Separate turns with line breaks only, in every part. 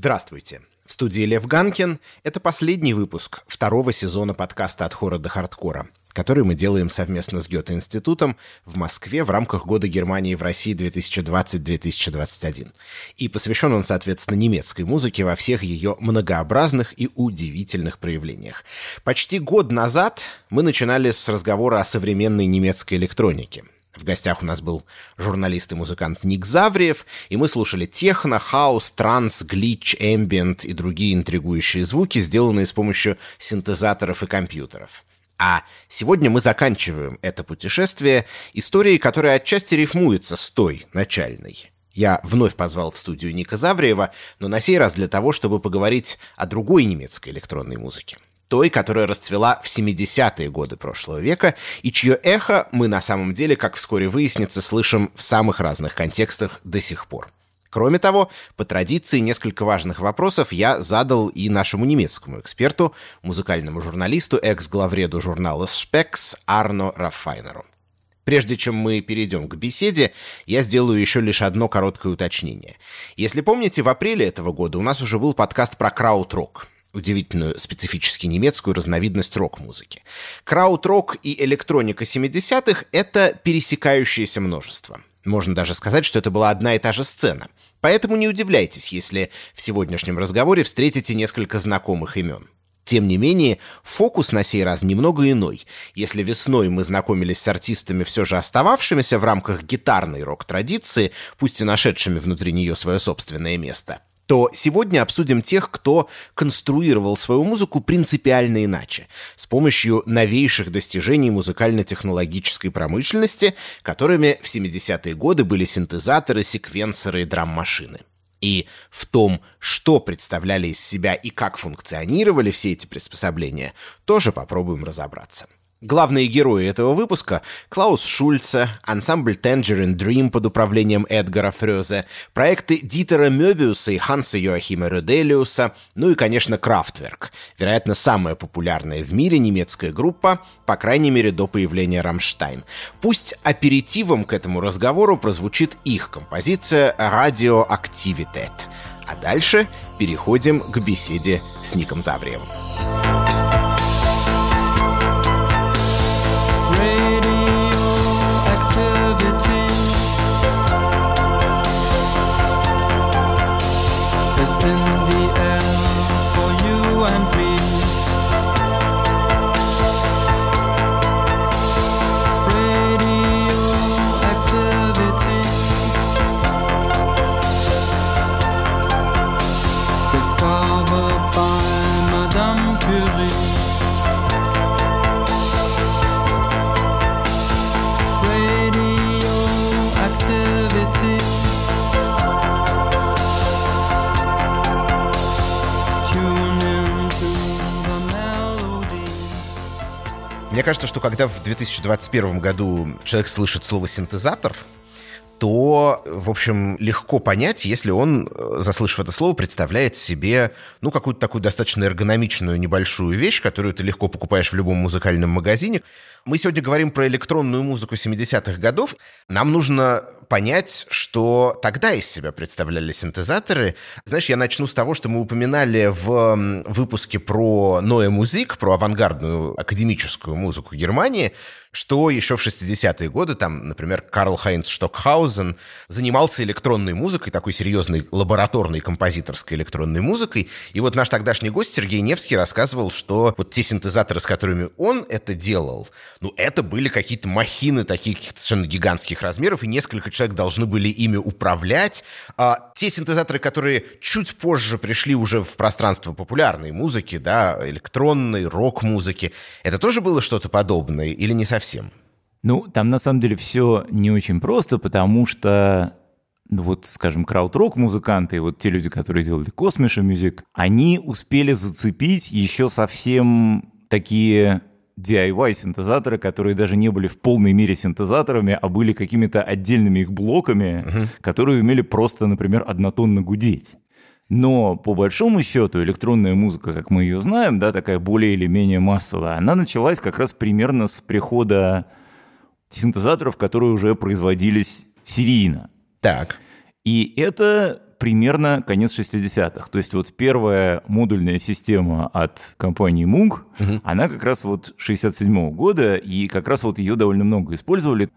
Здравствуйте. В студии Лев Ганкин. Это последний выпуск второго сезона подкаста «От хора до хардкора», который мы делаем совместно с Гёте-институтом в Москве в рамках Года Германии в России 2020-2021. И посвящен он, соответственно, немецкой музыке во всех ее многообразных и удивительных проявлениях. Почти год назад мы начинали с разговора о современной немецкой электронике – в гостях у нас был журналист и музыкант Ник Завриев, и мы слушали техно, хаус, транс, глич, эмбиент и другие интригующие звуки, сделанные с помощью синтезаторов и компьютеров. А сегодня мы заканчиваем это путешествие историей, которая отчасти рифмуется с той начальной. Я вновь позвал в студию Ника Завриева, но на сей раз для того, чтобы поговорить о другой немецкой электронной музыке той, которая расцвела в 70-е годы прошлого века, и чье эхо мы на самом деле, как вскоре выяснится, слышим в самых разных контекстах до сих пор. Кроме того, по традиции несколько важных вопросов я задал и нашему немецкому эксперту, музыкальному журналисту, экс-главреду журнала «Спекс» Арно Раффайнеру. Прежде чем мы перейдем к беседе, я сделаю еще лишь одно короткое уточнение. Если помните, в апреле этого года у нас уже был подкаст про крауд-рок удивительную специфически немецкую разновидность рок-музыки. Крауд-рок и электроника 70-х — это пересекающееся множество. Можно даже сказать, что это была одна и та же сцена. Поэтому не удивляйтесь, если в сегодняшнем разговоре встретите несколько знакомых имен. Тем не менее, фокус на сей раз немного иной. Если весной мы знакомились с артистами, все же остававшимися в рамках гитарной рок-традиции, пусть и нашедшими внутри нее свое собственное место — то сегодня обсудим тех, кто конструировал свою музыку принципиально иначе, с помощью новейших достижений музыкально-технологической промышленности, которыми в 70-е годы были синтезаторы, секвенсоры и драм-машины. И в том, что представляли из себя и как функционировали все эти приспособления, тоже попробуем разобраться. Главные герои этого выпуска — Клаус Шульце, ансамбль Tangerine Dream под управлением Эдгара Фрёзе, проекты Дитера Мёбиуса и Ханса Йоахима Рюделиуса, ну и, конечно, Крафтверк, вероятно, самая популярная в мире немецкая группа, по крайней мере, до появления Рамштайн. Пусть аперитивом к этому разговору прозвучит их композиция «Радиоактивитет». А дальше переходим к беседе с Ником Завриевым. Мне кажется, что когда в 2021 году человек слышит слово синтезатор, то, в общем, легко понять, если он, э, заслышав это слово, представляет себе, ну, какую-то такую достаточно эргономичную небольшую вещь, которую ты легко покупаешь в любом музыкальном магазине. Мы сегодня говорим про электронную музыку 70-х годов. Нам нужно понять, что тогда из себя представляли синтезаторы. Знаешь, я начну с того, что мы упоминали в выпуске про Ноэ Музик, про авангардную академическую музыку Германии, что еще в 60-е годы, там, например, Карл Хайнц Штокхаузен занимался электронной музыкой, такой серьезной лабораторной композиторской электронной музыкой. И вот наш тогдашний гость Сергей Невский рассказывал, что вот те синтезаторы, с которыми он это делал, ну, это были какие-то махины таких совершенно гигантских размеров, и несколько человек должны были ими управлять. А те синтезаторы, которые чуть позже пришли уже в пространство популярной музыки, да, электронной, рок-музыки, это тоже было что-то подобное или не совсем? Совсем.
Ну, там на самом деле все не очень просто, потому что ну вот, скажем, крауд-рок музыканты, вот те люди, которые делали Космиша Мюзик, они успели зацепить еще совсем такие DIY-синтезаторы, которые даже не были в полной мере синтезаторами, а были какими-то отдельными их блоками, uh-huh. которые умели просто, например, однотонно гудеть. Но по большому счету электронная музыка, как мы ее знаем, да, такая более или менее массовая, она началась как раз примерно с прихода синтезаторов, которые уже производились серийно.
Так.
И это примерно конец 60-х. То есть вот первая модульная система от компании Moog, угу. она как раз вот 67-го года, и как раз вот ее довольно много использовали.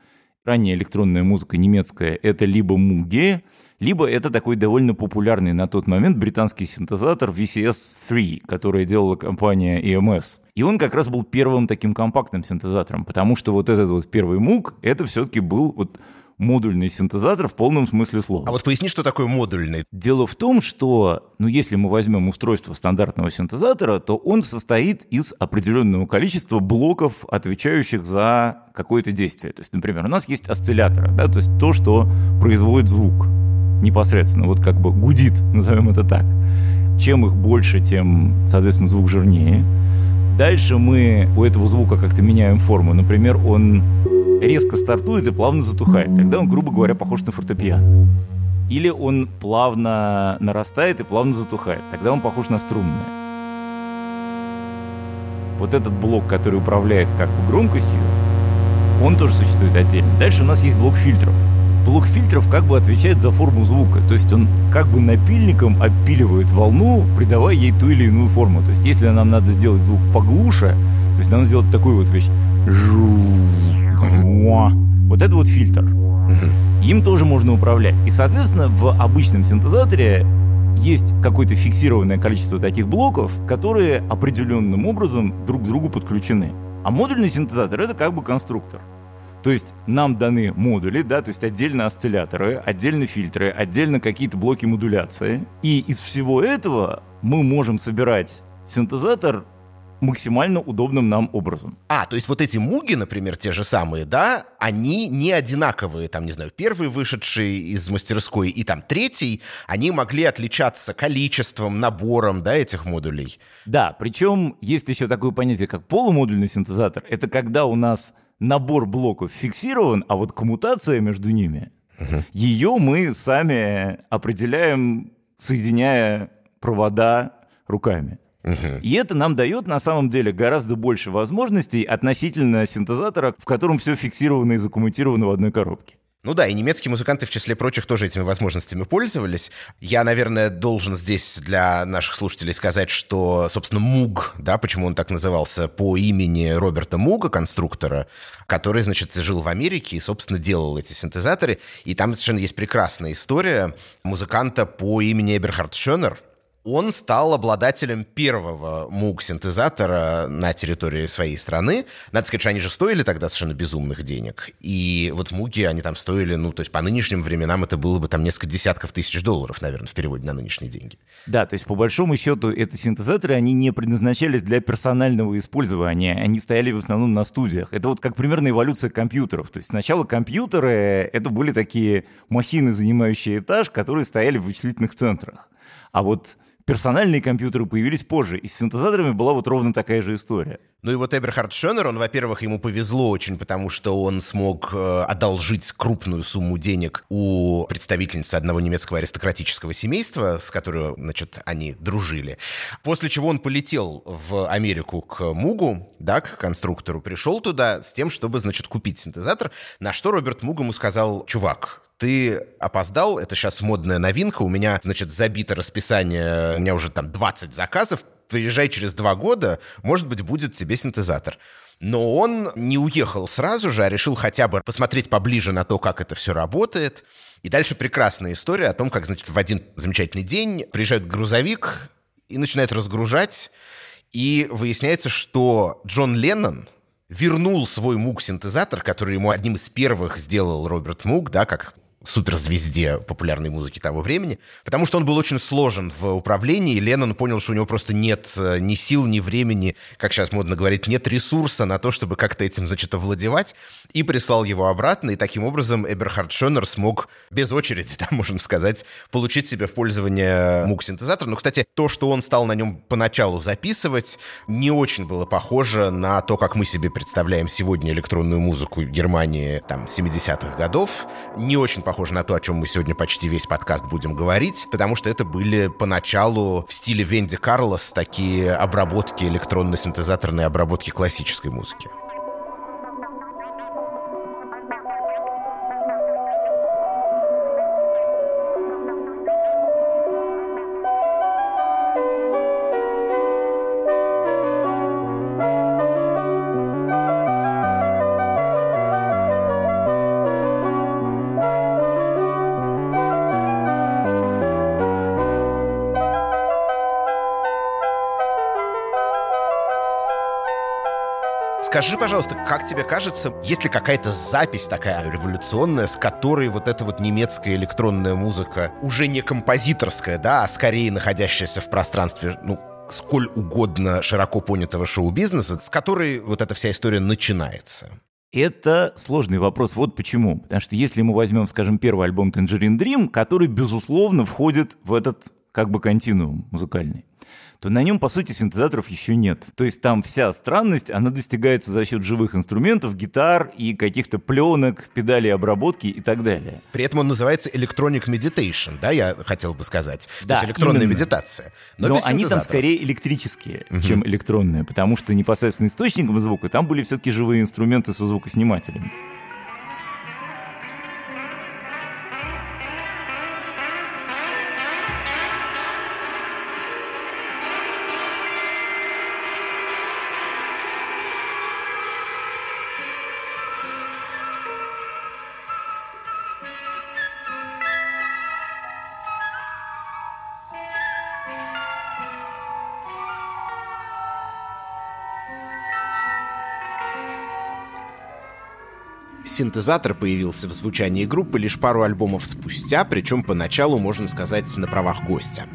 Ранняя электронная музыка немецкая — это либо Muge, либо это такой довольно популярный на тот момент британский синтезатор VCS-3, который делала компания EMS. И он как раз был первым таким компактным синтезатором, потому что вот этот вот первый Moog, это все-таки был вот модульный синтезатор в полном смысле слова.
А вот поясни, что такое модульный.
Дело в том, что, ну, если мы возьмем устройство стандартного синтезатора, то он состоит из определенного количества блоков, отвечающих за какое-то действие. То есть, например, у нас есть осцилляторы, да, то есть то, что производит звук непосредственно, вот как бы гудит, назовем это так. Чем их больше, тем, соответственно, звук жирнее. Дальше мы у этого звука как-то меняем форму. Например, он резко стартует и плавно затухает. Тогда он, грубо говоря, похож на фортепиано. Или он плавно нарастает и плавно затухает. Тогда он похож на струнное. Вот этот блок, который управляет как бы громкостью, он тоже существует отдельно. Дальше у нас есть блок фильтров. Блок фильтров как бы отвечает за форму звука. То есть он как бы напильником опиливает волну, придавая ей ту или иную форму. То есть если нам надо сделать звук поглуше, то есть нам сделать такую вот вещь. Вот это вот фильтр. Им тоже можно управлять. И, соответственно, в обычном синтезаторе есть какое-то фиксированное количество таких блоков, которые определенным образом друг к другу подключены. А модульный синтезатор — это как бы конструктор. То есть нам даны модули, да, то есть отдельно осцилляторы, отдельно фильтры, отдельно какие-то блоки модуляции. И из всего этого мы можем собирать синтезатор максимально удобным нам образом.
А, то есть вот эти муги, например, те же самые, да, они не одинаковые, там, не знаю, первый вышедший из мастерской и там третий, они могли отличаться количеством, набором, да, этих модулей.
Да, причем есть еще такое понятие, как полумодульный синтезатор. Это когда у нас набор блоков фиксирован, а вот коммутация между ними, угу. ее мы сами определяем, соединяя провода руками. И это нам дает на самом деле гораздо больше возможностей относительно синтезатора, в котором все фиксировано и закоммутировано в одной коробке.
Ну да, и немецкие музыканты, в числе прочих, тоже этими возможностями пользовались. Я, наверное, должен здесь для наших слушателей сказать, что, собственно, Муг, да, почему он так назывался, по имени Роберта Муга, конструктора, который, значит, жил в Америке и, собственно, делал эти синтезаторы. И там совершенно есть прекрасная история музыканта по имени Эберхард Шонер, он стал обладателем первого муг-синтезатора на территории своей страны. Надо сказать, что они же стоили тогда совершенно безумных денег. И вот муги, они там стоили, ну, то есть по нынешним временам это было бы там несколько десятков тысяч долларов, наверное, в переводе на нынешние деньги.
Да, то есть по большому счету эти синтезаторы, они не предназначались для персонального использования, они стояли в основном на студиях. Это вот как примерно эволюция компьютеров. То есть сначала компьютеры, это были такие махины, занимающие этаж, которые стояли в вычислительных центрах. А вот персональные компьютеры появились позже, и с синтезаторами была вот ровно такая же история.
Ну и вот Эберхард Шонер, он, во-первых, ему повезло очень, потому что он смог э, одолжить крупную сумму денег у представительницы одного немецкого аристократического семейства, с которой, значит, они дружили. После чего он полетел в Америку к Мугу, да, к конструктору, пришел туда с тем, чтобы, значит, купить синтезатор, на что Роберт Муг ему сказал, чувак, ты опоздал, это сейчас модная новинка, у меня, значит, забито расписание, у меня уже там 20 заказов, приезжай через два года, может быть, будет тебе синтезатор. Но он не уехал сразу же, а решил хотя бы посмотреть поближе на то, как это все работает. И дальше прекрасная история о том, как, значит, в один замечательный день приезжает грузовик и начинает разгружать, и выясняется, что Джон Леннон, вернул свой мук-синтезатор, который ему одним из первых сделал Роберт Мук, да, как суперзвезде популярной музыки того времени, потому что он был очень сложен в управлении, и Леннон понял, что у него просто нет э, ни сил, ни времени, как сейчас модно говорить, нет ресурса на то, чтобы как-то этим, значит, овладевать, и прислал его обратно, и таким образом Эберхард Шонер смог без очереди, да, можем сказать, получить себе в пользование мук-синтезатор. Но, кстати, то, что он стал на нем поначалу записывать, не очень было похоже на то, как мы себе представляем сегодня электронную музыку Германии, там, 70-х годов. Не очень похоже похоже на то, о чем мы сегодня почти весь подкаст будем говорить, потому что это были поначалу в стиле Венди Карлос такие обработки электронно-синтезаторной обработки классической музыки. Скажи, пожалуйста, как тебе кажется, есть ли какая-то запись такая революционная, с которой вот эта вот немецкая электронная музыка, уже не композиторская, да, а скорее находящаяся в пространстве, ну, сколь угодно широко понятого шоу-бизнеса, с которой вот эта вся история начинается?
Это сложный вопрос. Вот почему. Потому что если мы возьмем, скажем, первый альбом Tangerine Dream, который, безусловно, входит в этот как бы континуум музыкальный то на нем, по сути, синтезаторов еще нет. То есть там вся странность, она достигается за счет живых инструментов, гитар и каких-то пленок, педалей обработки и так далее.
При этом он называется Electronic Meditation, да, я хотел бы сказать. Да, То есть электронная именно. медитация.
Но, Но они там скорее электрические, угу. чем электронные, потому что непосредственно источником звука там были все-таки живые инструменты со звукоснимателями.
Синтезатор появился в звучании группы лишь пару альбомов спустя, причем поначалу, можно сказать, на правах гостя.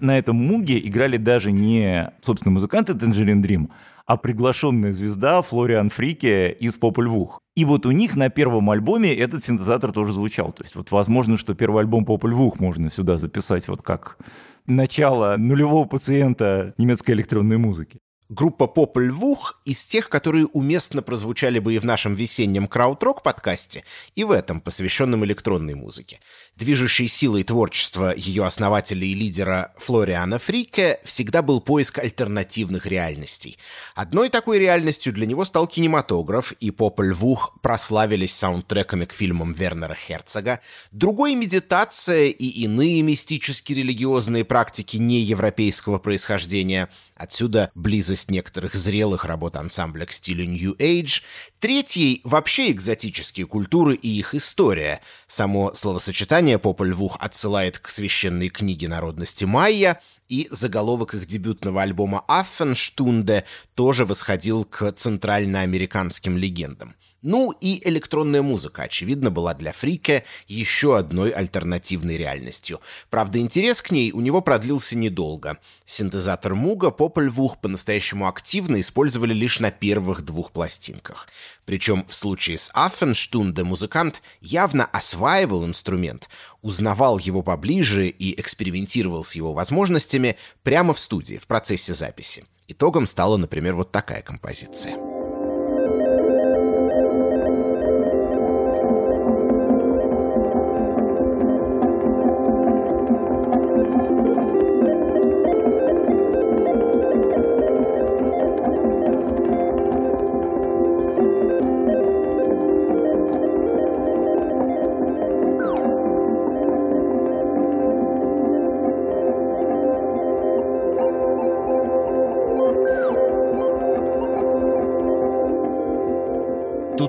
На этом муге играли даже не, собственно, музыканты Tangerine Dream, а приглашенная звезда Флориан Фрике из Популь Вух. И вот у них на первом альбоме этот синтезатор тоже звучал. То есть вот возможно, что первый альбом Популь Вух можно сюда записать вот как начало нулевого пациента немецкой электронной музыки.
Группа Поп Львух из тех, которые уместно прозвучали бы и в нашем весеннем краудрок подкасте, и в этом, посвященном электронной музыке. Движущей силой творчества ее основателя и лидера Флориана Фрике всегда был поиск альтернативных реальностей. Одной такой реальностью для него стал кинематограф, и Поп Львух прославились саундтреками к фильмам Вернера Херцога, другой — медитация и иные мистически-религиозные практики неевропейского происхождения — Отсюда близость некоторых зрелых работ ансамбля к стилю New Age. Третьей — вообще экзотические культуры и их история. Само словосочетание «Пополь-Вух» отсылает к священной книге народности майя, и заголовок их дебютного альбома «Аффенштунде» тоже восходил к центральноамериканским легендам. Ну и электронная музыка, очевидно, была для Фрике еще одной альтернативной реальностью. Правда, интерес к ней у него продлился недолго. Синтезатор Муга Попольвух по-настоящему активно использовали лишь на первых двух пластинках. Причем в случае с Аффенштунде музыкант явно осваивал инструмент, узнавал его поближе и экспериментировал с его возможностями прямо в студии, в процессе записи. Итогом стала, например, вот такая композиция.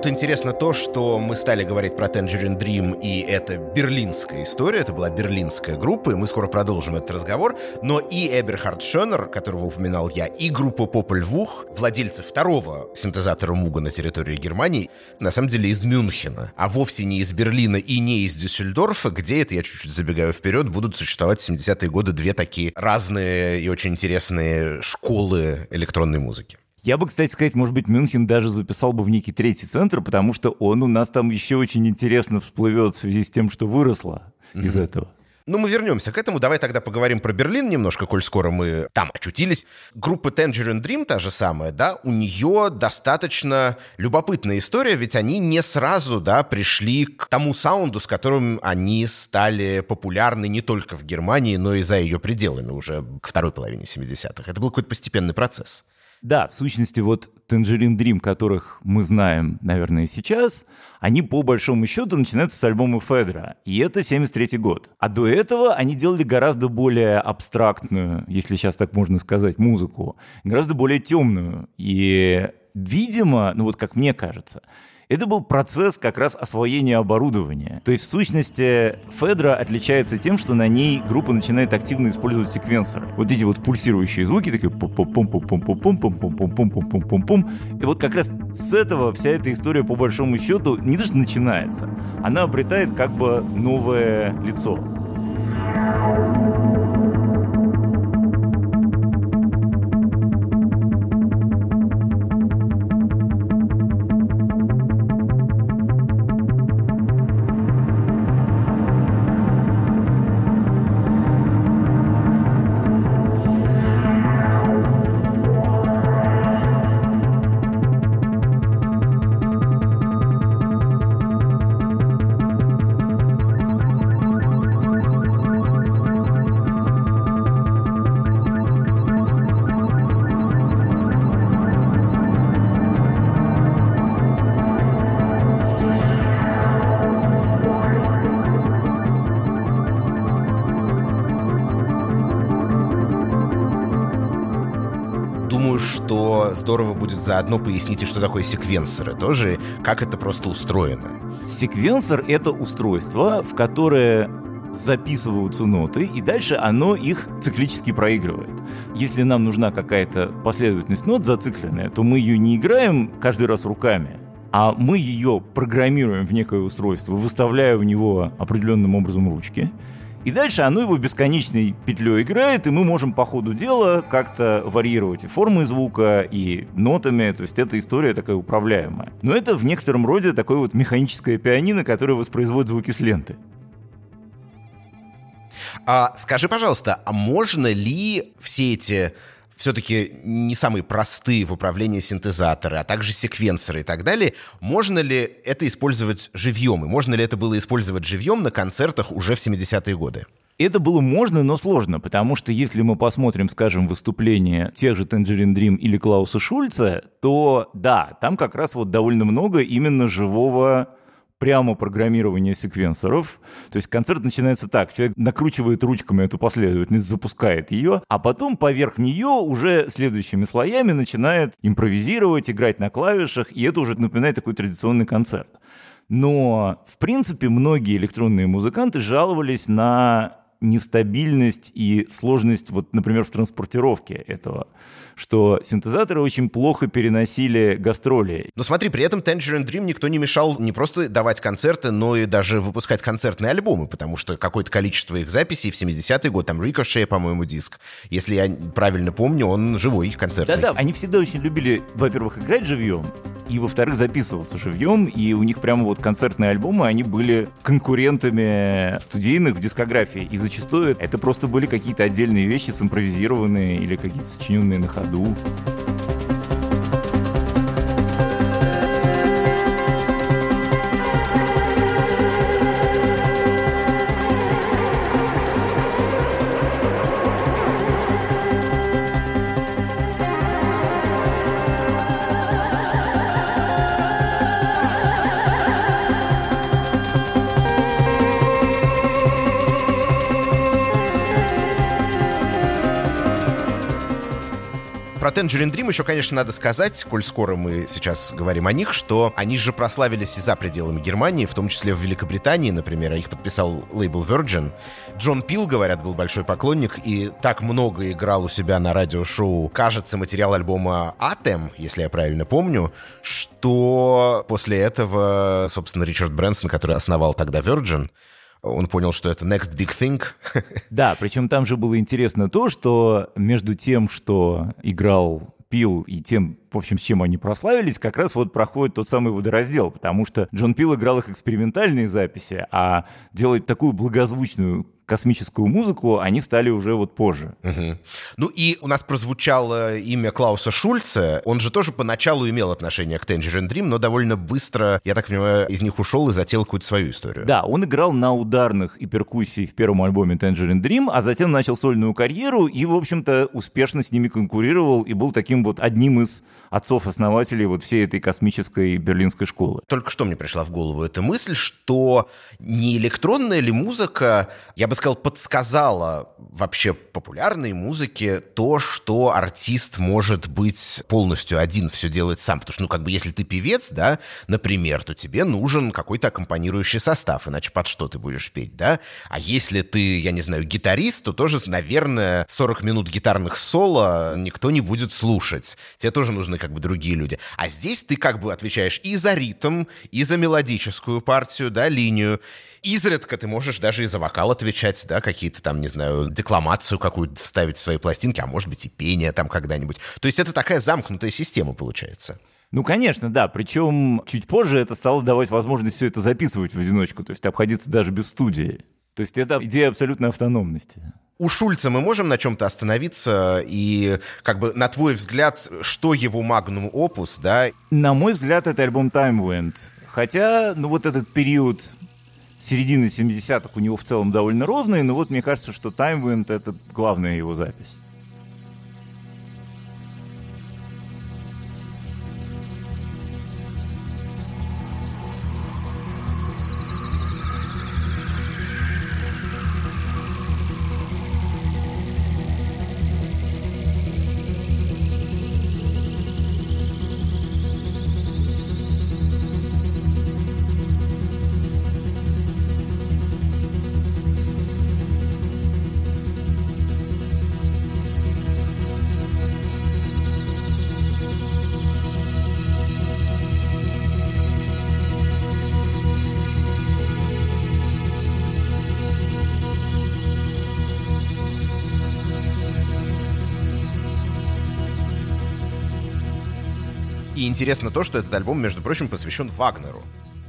Тут интересно то, что мы стали говорить про Tangerine Dream, и это берлинская история, это была берлинская группа, и мы скоро продолжим этот разговор, но и Эберхард Шонер, которого упоминал я, и группа Попель Вух, владельцы второго синтезатора Муга на территории Германии, на самом деле из Мюнхена, а вовсе не из Берлина и не из Дюссельдорфа, где, это я чуть-чуть забегаю вперед, будут существовать в 70-е годы две такие разные и очень интересные школы электронной музыки.
Я бы, кстати сказать, может быть, Мюнхен даже записал бы в некий третий центр, потому что он у нас там еще очень интересно всплывет в связи с тем, что выросло mm-hmm. из этого.
Ну, мы вернемся к этому. Давай тогда поговорим про Берлин немножко, коль скоро мы там очутились. Группа Tangerine Dream, та же самая, да, у нее достаточно любопытная история, ведь они не сразу, да, пришли к тому саунду, с которым они стали популярны не только в Германии, но и за ее пределами уже к второй половине 70-х. Это был какой-то постепенный процесс.
Да, в сущности, вот Tangerine Dream, которых мы знаем, наверное, сейчас, они по большому счету начинаются с альбома Федора, и это 73 год. А до этого они делали гораздо более абстрактную, если сейчас так можно сказать, музыку, гораздо более темную. И, видимо, ну вот как мне кажется, Это был процесс как раз освоения оборудования. То есть, в сущности, Федра отличается тем, что на ней группа начинает активно использовать секвенсоры. Вот эти вот пульсирующие звуки, такие пум пум пум пум пум пум пум пум пум пум пум пум пум пум И вот как раз с этого вся эта история, по большому счету, не то что начинается, она обретает как бы новое лицо.
Заодно пояснить, что такое секвенсоры тоже, как это просто устроено.
Секвенсор — это устройство, в которое записываются ноты, и дальше оно их циклически проигрывает. Если нам нужна какая-то последовательность нот зацикленная, то мы ее не играем каждый раз руками, а мы ее программируем в некое устройство, выставляя в него определенным образом ручки, и дальше оно его бесконечной петлей играет, и мы можем по ходу дела как-то варьировать и формы звука, и нотами, то есть эта история такая управляемая. Но это в некотором роде такое вот механическое пианино, которое воспроизводит звуки с ленты.
А, скажи, пожалуйста, а можно ли все эти все-таки не самые простые в управлении синтезаторы, а также секвенсоры и так далее, можно ли это использовать живьем? И можно ли это было использовать живьем на концертах уже в 70-е годы?
Это было можно, но сложно, потому что если мы посмотрим, скажем, выступление тех же Tangerine Dream или Клауса Шульца, то да, там как раз вот довольно много именно живого прямо программирование секвенсоров. То есть концерт начинается так. Человек накручивает ручками эту последовательность, запускает ее, а потом поверх нее уже следующими слоями начинает импровизировать, играть на клавишах, и это уже напоминает такой традиционный концерт. Но, в принципе, многие электронные музыканты жаловались на нестабильность и сложность, вот, например, в транспортировке этого, что синтезаторы очень плохо переносили гастроли.
Но смотри, при этом Tangerine Dream никто не мешал не просто давать концерты, но и даже выпускать концертные альбомы, потому что какое-то количество их записей в 70-й год, там Ricochet, по-моему, диск, если я правильно помню, он живой концертный.
Да-да, они всегда очень любили, во-первых, играть живьем, и, во-вторых, записываться живьем, и у них прямо вот концертные альбомы, они были конкурентами студийных в дискографии, и зачастую это просто были какие-то отдельные вещи, симпровизированные или какие-то сочиненные на ходу.
Tangerine Dream еще, конечно, надо сказать, коль скоро мы сейчас говорим о них, что они же прославились и за пределами Германии, в том числе в Великобритании, например, их подписал лейбл Virgin. Джон Пил, говорят, был большой поклонник и так много играл у себя на радиошоу, кажется, материал альбома Atem, если я правильно помню, что после этого, собственно, Ричард Брэнсон, который основал тогда Virgin, он понял, что это next big thing.
Да, причем там же было интересно то, что между тем, что играл Пил и тем, в общем, с чем они прославились, как раз вот проходит тот самый водораздел, потому что Джон Пил играл их экспериментальные записи, а делать такую благозвучную космическую музыку они стали уже вот позже.
Угу. Ну и у нас прозвучало имя Клауса Шульца. Он же тоже поначалу имел отношение к Tangerine Dream, но довольно быстро, я так понимаю, из них ушел и затеял какую-то свою историю.
Да, он играл на ударных и перкуссии в первом альбоме Tangerine Dream, а затем начал сольную карьеру и, в общем-то, успешно с ними конкурировал и был таким вот одним из отцов-основателей вот всей этой космической берлинской школы.
Только что мне пришла в голову эта мысль, что не электронная ли музыка, я бы бы сказал, подсказала вообще популярной музыке то, что артист может быть полностью один все делать сам. Потому что, ну, как бы, если ты певец, да, например, то тебе нужен какой-то аккомпанирующий состав, иначе под что ты будешь петь, да? А если ты, я не знаю, гитарист, то тоже, наверное, 40 минут гитарных соло никто не будет слушать. Тебе тоже нужны как бы другие люди. А здесь ты как бы отвечаешь и за ритм, и за мелодическую партию, да, линию. Изредка ты можешь даже и за вокал отвечать, да, какие-то там, не знаю, декламацию какую-то вставить в свои пластинки, а может быть и пение там когда-нибудь. То есть это такая замкнутая система получается.
Ну, конечно, да. Причем чуть позже это стало давать возможность все это записывать в одиночку, то есть обходиться даже без студии. То есть это идея абсолютной автономности.
У Шульца мы можем на чем-то остановиться и, как бы, на твой взгляд, что его магнум опус, да?
На мой взгляд, это альбом Time Went. Хотя, ну вот этот период середины 70-х у него в целом довольно ровный, но вот мне кажется, что Time Went — это главная его запись.
И интересно то, что этот альбом, между прочим, посвящен Вагнеру.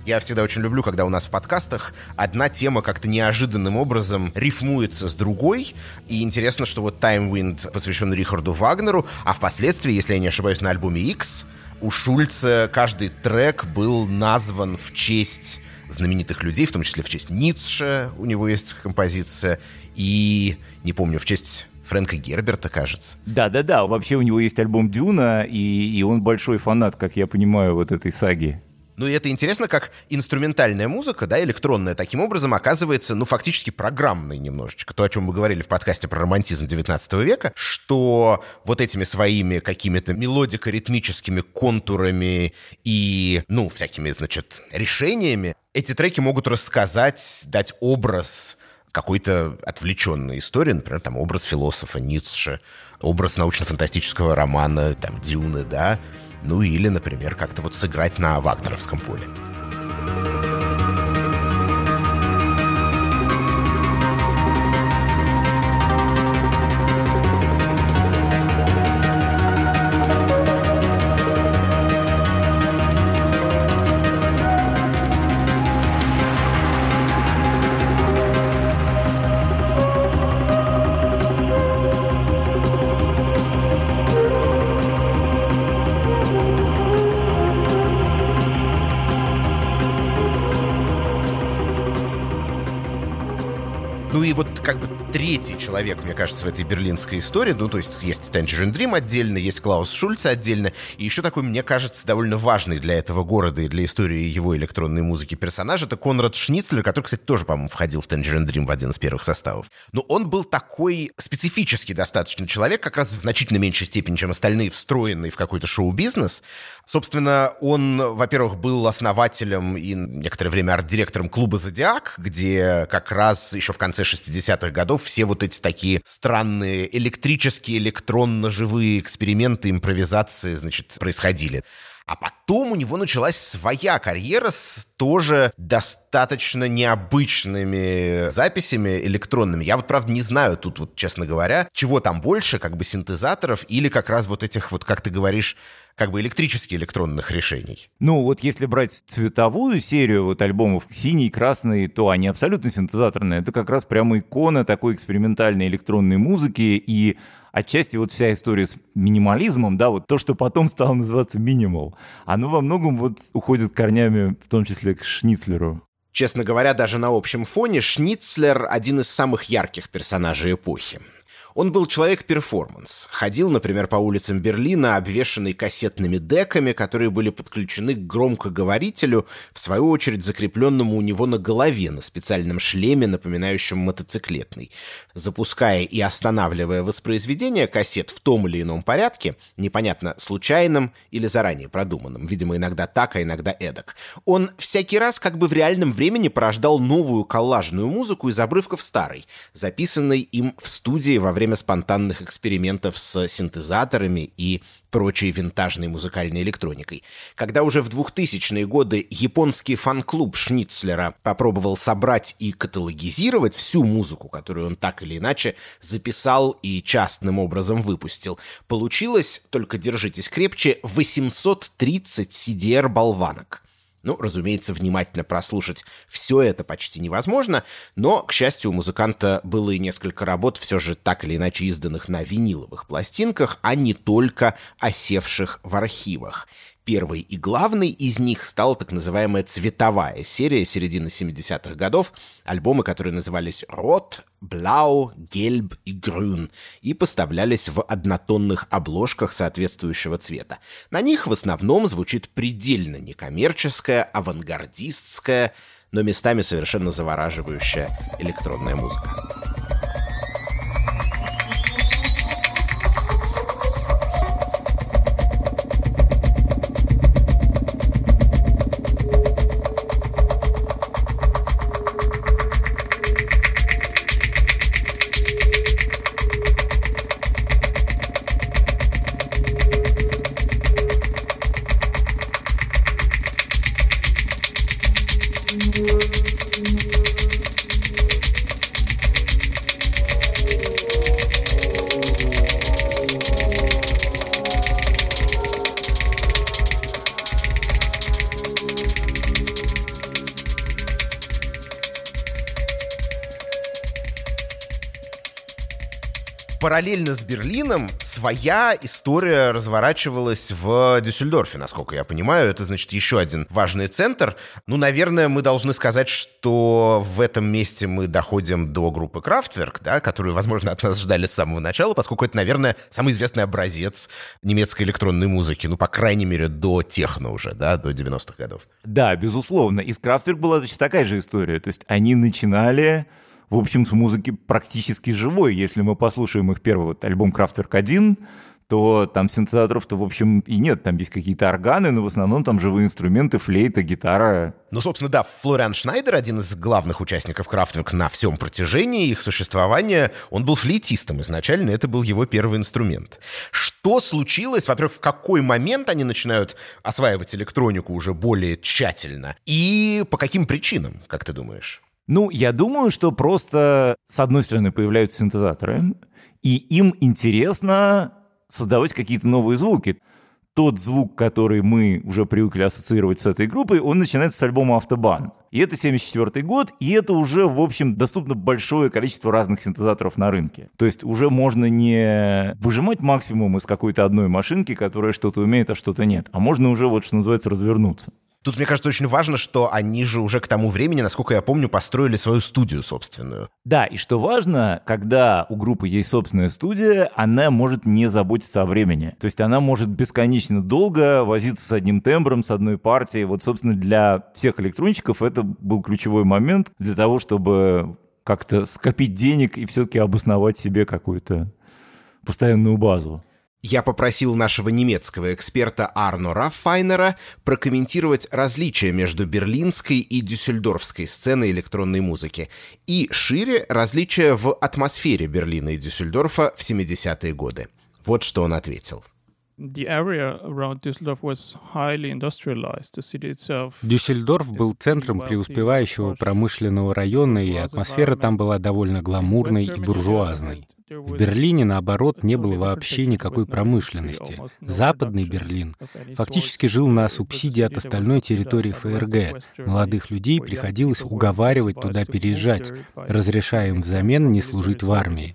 Я всегда очень люблю, когда у нас в подкастах одна тема как-то неожиданным образом рифмуется с другой. И интересно, что вот Time Wind посвящен Рихарду Вагнеру, а впоследствии, если я не ошибаюсь, на альбоме X у Шульца каждый трек был назван в честь знаменитых людей, в том числе в честь Ницше у него есть композиция, и, не помню, в честь Фрэнка Герберта, кажется.
Да-да-да, вообще у него есть альбом «Дюна», и, и он большой фанат, как я понимаю, вот этой саги.
Ну и это интересно, как инструментальная музыка, да, электронная, таким образом оказывается, ну, фактически программной немножечко. То, о чем мы говорили в подкасте про романтизм 19 века, что вот этими своими какими-то мелодико-ритмическими контурами и, ну, всякими, значит, решениями эти треки могут рассказать, дать образ какой-то отвлеченной истории, например, там образ философа Ницше, образ научно-фантастического романа, там, Дюны, да, ну или, например, как-то вот сыграть на вагнеровском поле. Третий человек, мне кажется, в этой берлинской истории. Ну, то есть есть Tangerine Dream отдельно, есть Клаус Шульц отдельно. И еще такой, мне кажется, довольно важный для этого города и для истории его электронной музыки персонаж. Это Конрад Шницлер, который, кстати, тоже, по-моему, входил в Tangerine Dream в один из первых составов. Но он был такой специфический достаточно человек, как раз в значительно меньшей степени, чем остальные, встроенный в какой-то шоу-бизнес. Собственно, он, во-первых, был основателем и некоторое время арт-директором клуба «Зодиак», где как раз еще в конце 60-х годов все вот эти такие странные электрические, электронно-живые эксперименты, импровизации, значит, происходили. А потом у него началась своя карьера с тоже достаточно необычными записями электронными. Я вот, правда, не знаю тут, вот, честно говоря, чего там больше, как бы синтезаторов или как раз вот этих вот, как ты говоришь, как бы электрически электронных решений.
Ну, вот если брать цветовую серию вот альбомов синий, красный, то они абсолютно синтезаторные. Это как раз прямо икона такой экспериментальной электронной музыки, и отчасти вот вся история с минимализмом, да, вот то, что потом стало называться минимал, оно во многом вот уходит корнями, в том числе к Шницлеру.
Честно говоря, даже на общем фоне Шницлер один из самых ярких персонажей эпохи. Он был человек-перформанс. Ходил, например, по улицам Берлина, обвешанный кассетными деками, которые были подключены к громкоговорителю, в свою очередь закрепленному у него на голове, на специальном шлеме, напоминающем мотоциклетный. Запуская и останавливая воспроизведение кассет в том или ином порядке, непонятно, случайным или заранее продуманным, видимо, иногда так, а иногда эдак, он всякий раз как бы в реальном времени порождал новую коллажную музыку из обрывков старой, записанной им в студии во время спонтанных экспериментов с синтезаторами и прочей винтажной музыкальной электроникой. Когда уже в 2000-е годы японский фан-клуб Шницлера попробовал собрать и каталогизировать всю музыку, которую он так или иначе записал и частным образом выпустил, получилось, только держитесь крепче, 830 CDR-болванок. Ну, разумеется, внимательно прослушать все это почти невозможно, но, к счастью, у музыканта было и несколько работ, все же так или иначе изданных на виниловых пластинках, а не только осевших в архивах. Первой и главной из них стала так называемая цветовая серия середины 70-х годов, альбомы, которые назывались «Рот», «Бlau», «Гельб» и «Грюн» и поставлялись в однотонных обложках соответствующего цвета. На них в основном звучит предельно некоммерческая, авангардистская, но местами совершенно завораживающая электронная музыка. Параллельно с Берлином своя история разворачивалась в Дюссельдорфе, насколько я понимаю. Это, значит, еще один важный центр. Ну, наверное, мы должны сказать, что в этом месте мы доходим до группы Kraftwerk, да, которую, возможно, от нас ждали с самого начала, поскольку это, наверное, самый известный образец немецкой электронной музыки. Ну, по крайней мере, до техно уже, да, до 90-х годов.
Да, безусловно. И с Kraftwerk была точно такая же история. То есть они начинали в общем, с музыки практически живой. Если мы послушаем их первый вот альбом «Крафтверк 1», то там синтезаторов-то, в общем, и нет. Там есть какие-то органы, но в основном там живые инструменты, флейта, гитара.
Ну, собственно, да, Флориан Шнайдер, один из главных участников Крафтверк на всем протяжении их существования, он был флейтистом изначально, это был его первый инструмент. Что случилось? Во-первых, в какой момент они начинают осваивать электронику уже более тщательно? И по каким причинам, как ты думаешь?
Ну, я думаю, что просто, с одной стороны, появляются синтезаторы, и им интересно создавать какие-то новые звуки. Тот звук, который мы уже привыкли ассоциировать с этой группой, он начинается с альбома «Автобан». И это 74 год, и это уже, в общем, доступно большое количество разных синтезаторов на рынке. То есть уже можно не выжимать максимум из какой-то одной машинки, которая что-то умеет, а что-то нет, а можно уже, вот что называется, развернуться.
Тут, мне кажется, очень важно, что они же уже к тому времени, насколько я помню, построили свою студию собственную.
Да, и что важно, когда у группы есть собственная студия, она может не заботиться о времени. То есть она может бесконечно долго возиться с одним тембром, с одной партией. Вот, собственно, для всех электронщиков это был ключевой момент для того, чтобы как-то скопить денег и все-таки обосновать себе какую-то постоянную базу.
Я попросил нашего немецкого эксперта Арно Раффайнера прокомментировать различия между берлинской и дюссельдорфской сценой электронной музыки и шире различия в атмосфере Берлина и Дюссельдорфа в 70-е годы. Вот что он ответил.
Дюссельдорф был центром преуспевающего промышленного района, и атмосфера там была довольно гламурной и буржуазной. В Берлине, наоборот, не было вообще никакой промышленности. Западный Берлин фактически жил на субсидии от остальной территории ФРГ. Молодых людей приходилось уговаривать туда переезжать, разрешая им взамен не служить в армии.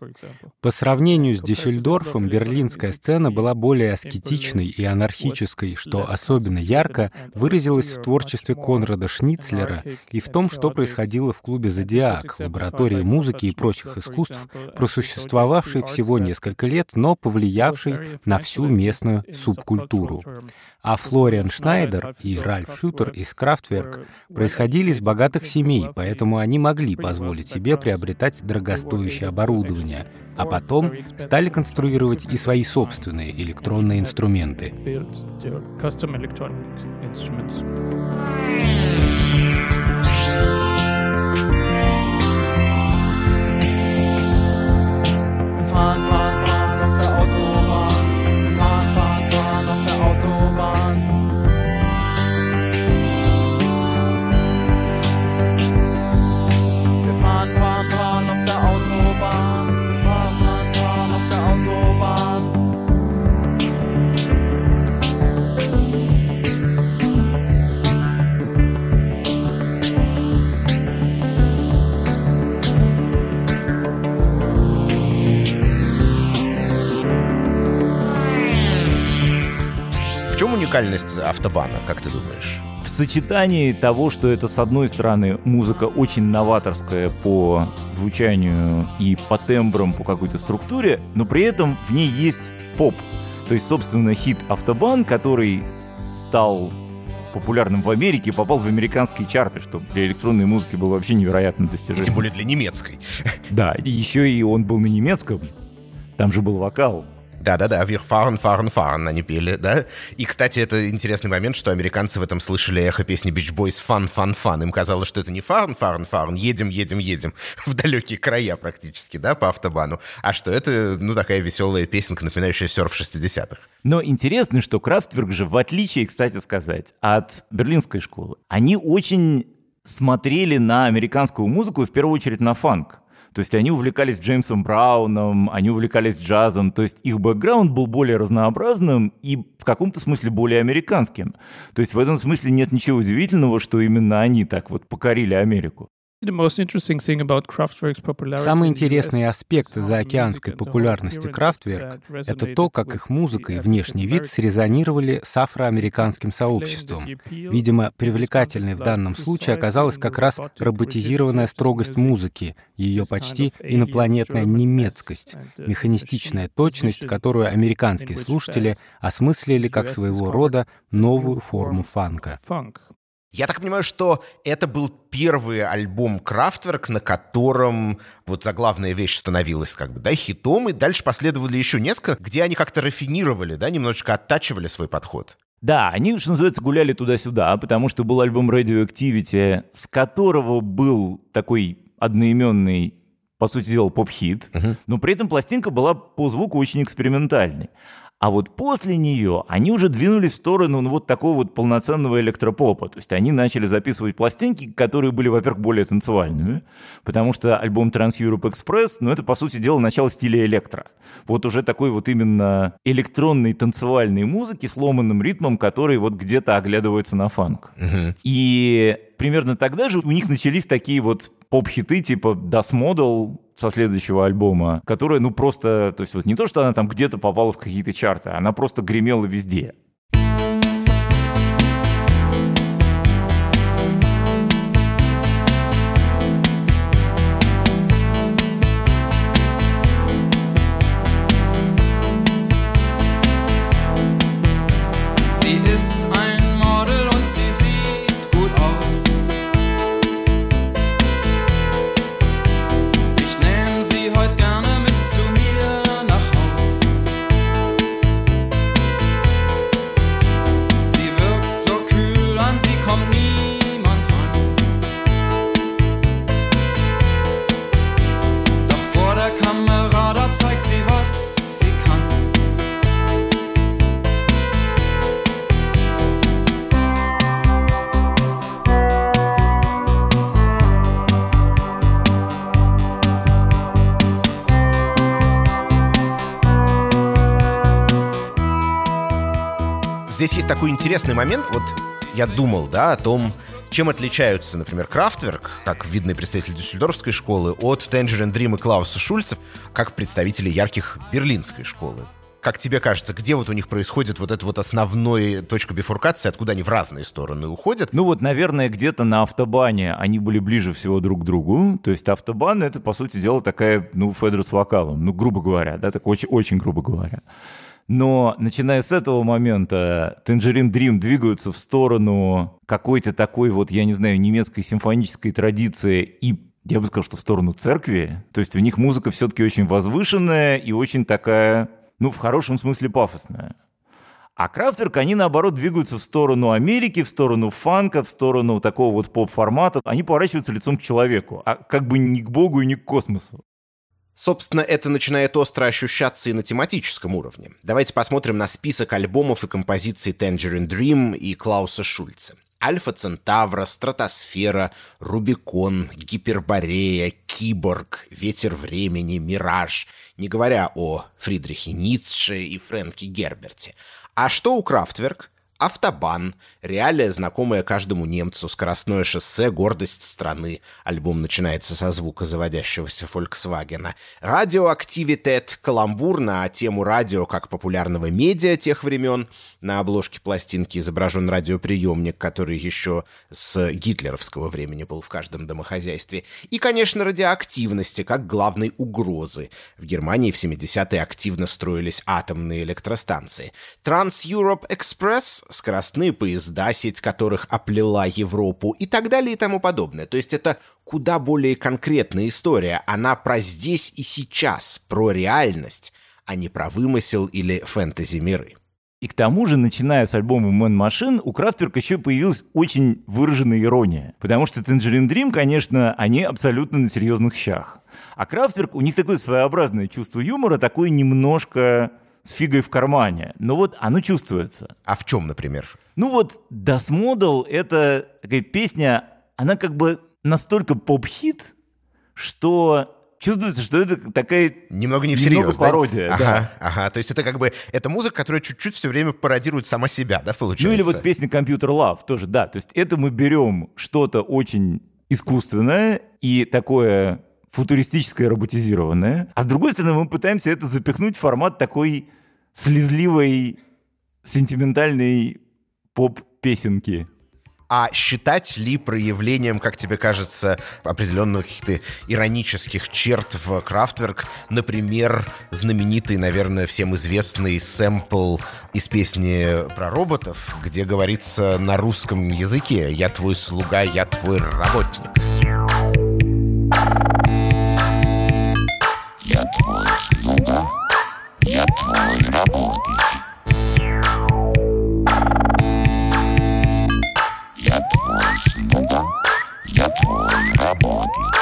По сравнению с Дюссельдорфом, берлинская сцена была более аскетичной и анархической, что особенно ярко выразилось в творчестве Конрада Шницлера и в том, что происходило в клубе «Зодиак», лаборатории музыки и прочих искусств, просуществовавшей существовавший всего несколько лет, но повлиявший на всю местную субкультуру. А Флориан Шнайдер и Ральф Шютер из Крафтверк происходили из богатых семей, поэтому они могли позволить себе приобретать дорогостоящее оборудование, а потом стали конструировать и свои собственные электронные инструменты.
fun, fun. Уникальность автобана, как ты думаешь?
В сочетании того, что это, с одной стороны, музыка очень новаторская по звучанию и по тембрам, по какой-то структуре, но при этом в ней есть поп. То есть, собственно, хит «Автобан», который стал популярным в Америке, попал в американские чарты, что для электронной музыки было вообще невероятным
И
достижением.
тем более для немецкой.
Да, и еще и он был на немецком. Там же был вокал.
Да-да-да, wir fahren, fahren, fahren, они пели, да? И, кстати, это интересный момент, что американцы в этом слышали эхо песни Beach Boys «Fun, fun, fun». Им казалось, что это не «fahren, fahren, fahren», «едем, едем, едем» в далекие края практически, да, по автобану, а что это, ну, такая веселая песенка, напоминающая серф 60-х.
Но интересно, что Крафтверк же, в отличие, кстати сказать, от берлинской школы, они очень смотрели на американскую музыку в первую очередь на фанк. То есть они увлекались Джеймсом Брауном, они увлекались джазом, то есть их бэкграунд был более разнообразным и в каком-то смысле более американским. То есть в этом смысле нет ничего удивительного, что именно они так вот покорили Америку.
Самый интересный аспект заокеанской популярности Крафтверк — это то, как их музыка и внешний вид срезонировали с афроамериканским сообществом. Видимо, привлекательной в данном случае оказалась как раз роботизированная строгость музыки, ее почти инопланетная немецкость, механистичная точность, которую американские слушатели осмыслили как своего рода новую форму фанка.
Я так понимаю, что это был первый альбом Крафтверк, на котором вот заглавная вещь становилась как бы, да, хитом, и дальше последовали еще несколько, где они как-то рафинировали, да, немножечко оттачивали свой подход.
Да, они, что называется, гуляли туда-сюда, потому что был альбом Radioactivity, с которого был такой одноименный по сути дела, поп-хит, но при этом пластинка была по звуку очень экспериментальной. А вот после нее они уже двинулись в сторону ну, вот такого вот полноценного электропопа. То есть они начали записывать пластинки, которые были, во-первых, более танцевальными, потому что альбом Trans Europe Express, ну это, по сути дела, начало стиля электро. Вот уже такой вот именно электронной танцевальной музыки с ломанным ритмом, который вот где-то оглядывается на фанк. И примерно тогда же у них начались такие вот поп-хиты типа Das Model со следующего альбома, которая, ну, просто, то есть вот не то, что она там где-то попала в какие-то чарты, она просто гремела везде.
Такой интересный момент. Вот я думал, да, о том, чем отличаются, например, Крафтверк, как видный представитель Дюссельдорфской школы, от Tangerine Dream и Клауса Шульцев, как представители ярких берлинской школы. как тебе кажется, где вот у них происходит вот эта вот основная точка бифуркации, откуда они в разные стороны уходят?
Ну вот, наверное, где-то на автобане они были ближе всего друг к другу. То есть автобан — это, по сути дела, такая, ну, Федор с вокалом, ну, грубо говоря, да, так очень, очень грубо говоря. Но начиная с этого момента Tangerine Dream двигаются в сторону какой-то такой вот, я не знаю, немецкой симфонической традиции и я бы сказал, что в сторону церкви. То есть у них музыка все-таки очень возвышенная и очень такая, ну, в хорошем смысле пафосная. А Крафтверк, они, наоборот, двигаются в сторону Америки, в сторону фанка, в сторону такого вот поп-формата. Они поворачиваются лицом к человеку, а как бы не к Богу и не к космосу.
Собственно, это начинает остро ощущаться и на тематическом уровне. Давайте посмотрим на список альбомов и композиций Tangerine Dream и Клауса Шульца. Альфа Центавра, Стратосфера, Рубикон, Гиперборея, Киборг, Ветер времени, Мираж, не говоря о Фридрихе Ницше и Фрэнке Герберте. А что у Крафтверк? Автобан, реалия, знакомая каждому немцу, скоростное шоссе, гордость страны. Альбом начинается со звука заводящегося Фольксвагена. Радиоактивитет, каламбур на тему радио как популярного медиа тех времен. На обложке пластинки изображен радиоприемник, который еще с гитлеровского времени был в каждом домохозяйстве. И, конечно, радиоактивности как главной угрозы. В Германии в 70-е активно строились атомные электростанции. Trans-Europe Express скоростные поезда, сеть которых оплела Европу и так далее и тому подобное. То есть это куда более конкретная история. Она про здесь и сейчас, про реальность, а не про вымысел или фэнтези-миры.
И к тому же, начиная с альбома Man Machine, у Крафтверк еще появилась очень выраженная ирония. Потому что Tangerine Dream, конечно, они абсолютно на серьезных щах. А Крафтверк, у них такое своеобразное чувство юмора, такое немножко с фигой в кармане. Но вот оно чувствуется.
А в чем, например?
Ну вот Das Model — это такая песня, она как бы настолько поп-хит, что чувствуется, что это такая
немного не всерьез,
немного пародия.
Да?
да.
Ага, ага. То есть это как бы это музыка, которая чуть-чуть все время пародирует сама себя, да, получается?
Ну или вот песня Computer Love тоже, да. То есть это мы берем что-то очень искусственное и такое футуристическое, роботизированное. А с другой стороны, мы пытаемся это запихнуть в формат такой слезливой, сентиментальной поп-песенки.
А считать ли проявлением, как тебе кажется, определенных каких-то иронических черт в Крафтверк, например, знаменитый, наверное, всем известный сэмпл из песни про роботов, где говорится на русском языке «Я твой слуга, я твой работник».
Я твой слуга, я твой работник. Я твой слуга, я твой работник.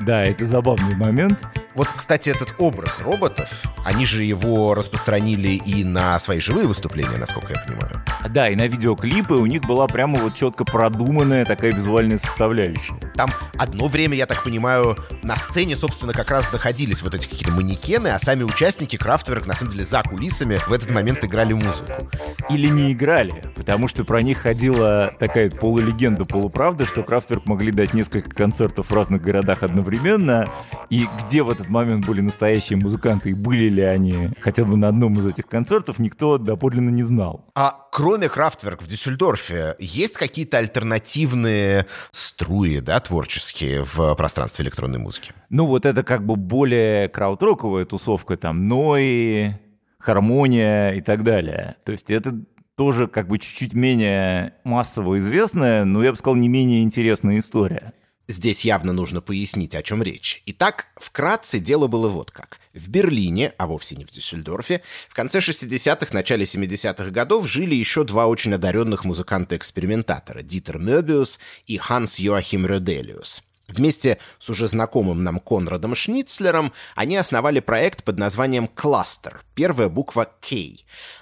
Да, это забавный момент.
Вот, кстати, этот образ роботов, они же его распространили и на свои живые выступления, насколько я понимаю.
Да, и на видеоклипы у них была прямо вот четко продуманная такая визуальная составляющая.
Там одно время, я так понимаю, на сцене, собственно, как раз находились вот эти какие-то манекены, а сами участники Крафтверк, на самом деле, за кулисами в этот момент играли музыку.
Или не играли, потому что про них ходила такая полулегенда, полуправда, что Крафтверк могли дать несколько концертов в разных городах одновременно, и где в этот момент были настоящие музыканты, и были ли они хотя бы на одном из этих концертов, никто доподлинно не знал.
А кроме Крафтверк в Дюссельдорфе, есть какие-то альтернативные струи, да, творческие в пространстве электронной музыки?
Ну, вот это как бы более краудроковая тусовка, там, Ной, Хармония и так далее. То есть это тоже как бы чуть-чуть менее массово известная, но я бы сказал, не менее интересная история.
Здесь явно нужно пояснить, о чем речь. Итак, вкратце дело было вот как. В Берлине, а вовсе не в Дюссельдорфе, в конце 60-х, начале 70-х годов жили еще два очень одаренных музыканта-экспериментатора – Дитер Мёбиус и Ханс Йоахим Рёделиус. Вместе с уже знакомым нам Конрадом Шницлером они основали проект под названием «Кластер», первая буква «К».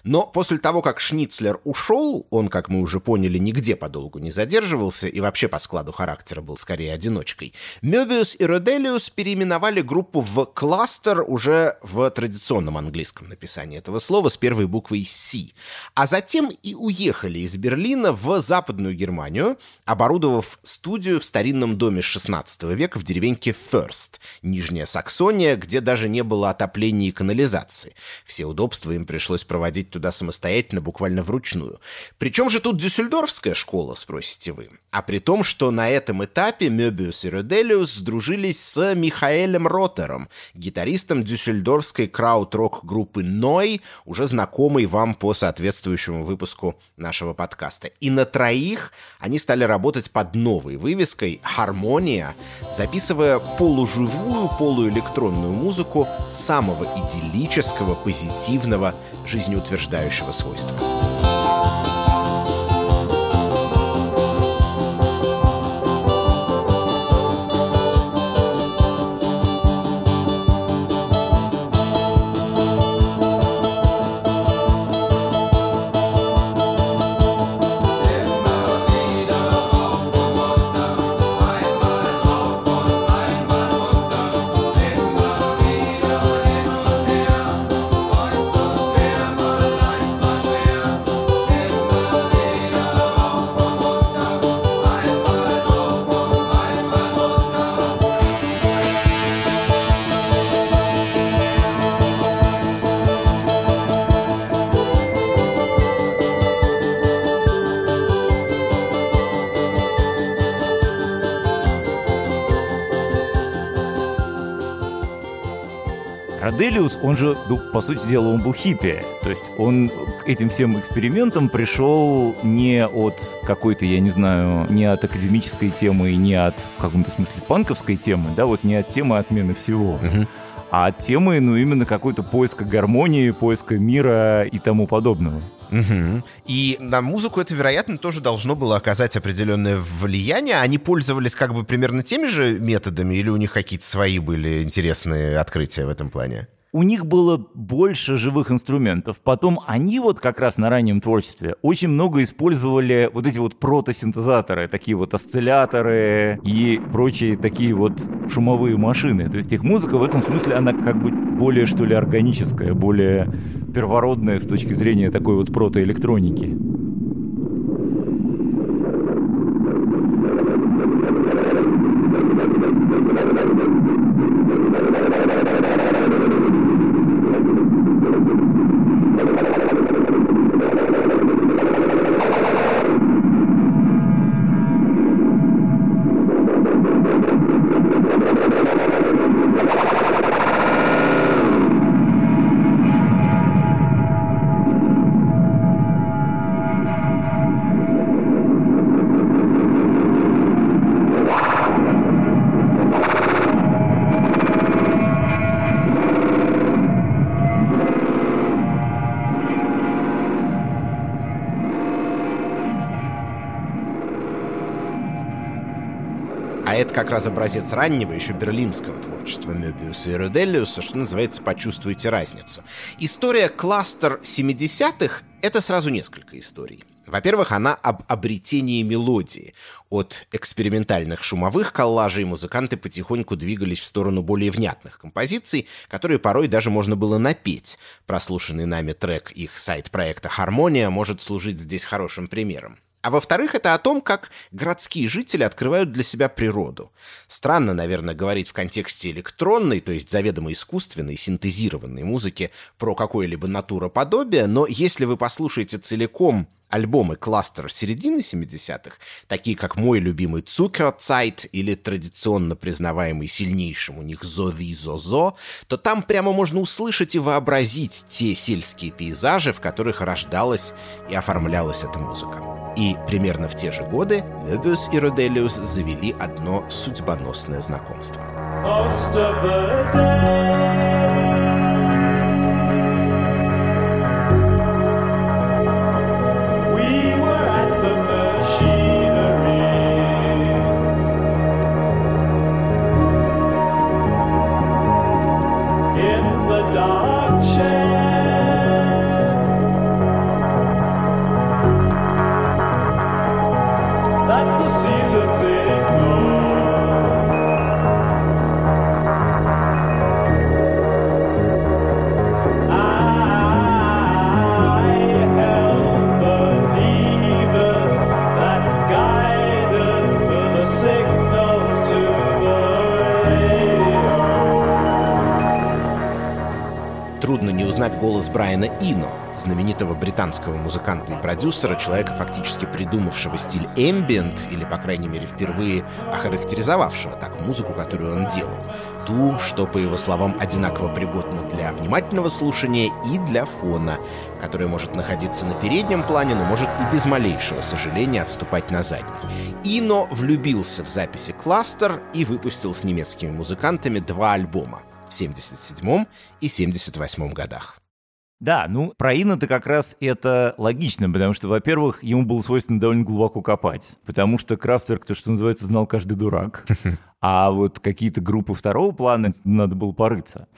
Но после того, как Шницлер ушел, он, как мы уже поняли, нигде подолгу не задерживался и вообще по складу характера был скорее одиночкой, Мёбиус и Роделиус переименовали группу в «Кластер» уже в традиционном английском написании этого слова с первой буквой «С», а затем и уехали из Берлина в Западную Германию, оборудовав студию в старинном доме 16 XVIII века в деревеньке Ферст, Нижняя Саксония, где даже не было отопления и канализации. Все удобства им пришлось проводить туда самостоятельно, буквально вручную. Причем же тут дюссельдорфская школа, спросите вы? А при том, что на этом этапе Мёбиус и Роделиус сдружились с Михаэлем Ротером, гитаристом дюссельдорфской крауд-рок группы Ной, уже знакомый вам по соответствующему выпуску нашего подкаста. И на троих они стали работать под новой вывеской «Хармония», записывая полуживую, полуэлектронную музыку самого идиллического, позитивного, жизнеутверждающего свойства.
Роделиус, он же, ну, по сути дела, он был хиппи. То есть он к этим всем экспериментам пришел не от какой-то, я не знаю, не от академической темы, не от, в каком-то смысле, панковской темы, да, вот не от темы отмены всего. А от темы, ну, именно какой-то поиска гармонии, поиска мира и тому подобного.
Мгм. И на музыку это, вероятно, тоже должно было оказать определенное влияние. Они пользовались как бы примерно теми же методами, или у них какие-то свои были интересные открытия в этом плане?
У них было больше живых инструментов. Потом они вот как раз на раннем творчестве очень много использовали вот эти вот протосинтезаторы, такие вот осцилляторы и прочие такие вот шумовые машины. То есть их музыка в этом смысле, она как бы более, что ли, органическая, более первородная с точки зрения такой вот протоэлектроники.
Образец раннего, еще берлинского творчества Мёбиуса и Роделиуса, что называется «Почувствуйте разницу». История кластер 70-х — это сразу несколько историй. Во-первых, она об обретении мелодии. От экспериментальных шумовых коллажей музыканты потихоньку двигались в сторону более внятных композиций, которые порой даже можно было напеть. Прослушанный нами трек их сайт-проекта «Хармония» может служить здесь хорошим примером. А во-вторых, это о том, как городские жители открывают для себя природу. Странно, наверное, говорить в контексте электронной, то есть заведомо искусственной, синтезированной музыки про какое-либо натуроподобие, но если вы послушаете целиком альбомы кластера середины 70-х, такие как мой любимый Zuckerzeit или традиционно признаваемый сильнейшим у них Зови Зозо, то там прямо можно услышать и вообразить те сельские пейзажи, в которых рождалась и оформлялась эта музыка. И примерно в те же годы Мёбиус и Роделиус завели одно судьбоносное знакомство.
Most.
Голос Брайана Ино, знаменитого британского музыканта и продюсера, человека, фактически придумавшего стиль эмбиент, или, по крайней мере, впервые охарактеризовавшего так музыку, которую он делал. Ту, что, по его словам, одинаково пригодна для внимательного слушания и для фона, которая может находиться на переднем плане, но может и без малейшего сожаления отступать на задний. Ино влюбился в записи «Кластер» и выпустил с немецкими музыкантами два альбома в 77 и 78 годах.
Да, ну, про Инна-то как раз это логично, потому что, во-первых, ему было свойственно довольно глубоко копать, потому что Крафтверк, то, что называется, знал каждый дурак, а вот какие-то группы второго плана надо было порыться.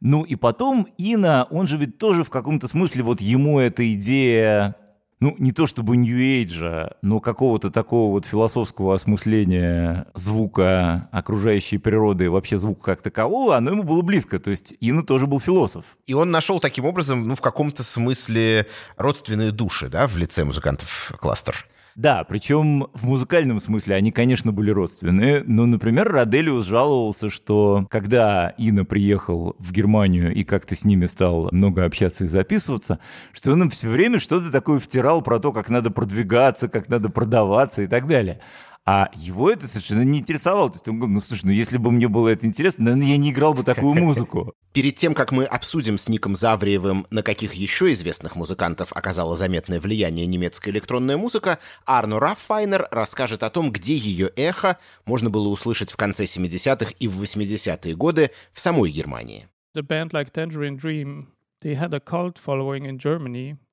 Ну и потом Ина, он же ведь тоже в каком-то смысле, вот ему эта идея ну, не то чтобы нью-эйджа, но какого-то такого вот философского осмысления звука окружающей природы вообще звука как такового, оно ему было близко. То есть Инна тоже был философ.
И он нашел таким образом, ну, в каком-то смысле родственные души, да, в лице музыкантов кластер.
Да, причем в музыкальном смысле они, конечно, были родственные. Но, например, Роделиус жаловался, что когда Ина приехал в Германию и как-то с ними стал много общаться и записываться, что он им все время что-то такое втирал про то, как надо продвигаться, как надо продаваться и так далее. А его это совершенно не интересовало. То есть он говорил, ну слушай, ну если бы мне было это интересно, наверное, я не играл бы такую музыку.
Перед тем, как мы обсудим с Ником Завриевым, на каких еще известных музыкантов оказало заметное влияние немецкая электронная музыка, Арно Раффайнер расскажет о том, где ее эхо можно было услышать в конце 70-х и в 80-е годы в самой Германии.
The band like Tangerine Dream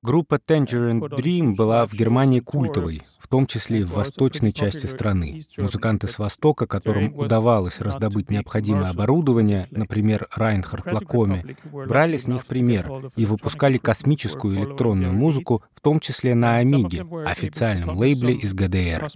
Группа Tangerine Dream была в Германии культовой, в том числе и в восточной части страны. Музыканты с Востока, которым удавалось раздобыть необходимое оборудование, например, Райнхард Лакоми, брали с них пример и выпускали космическую электронную музыку, в том числе на Амиге, официальном лейбле из ГДР.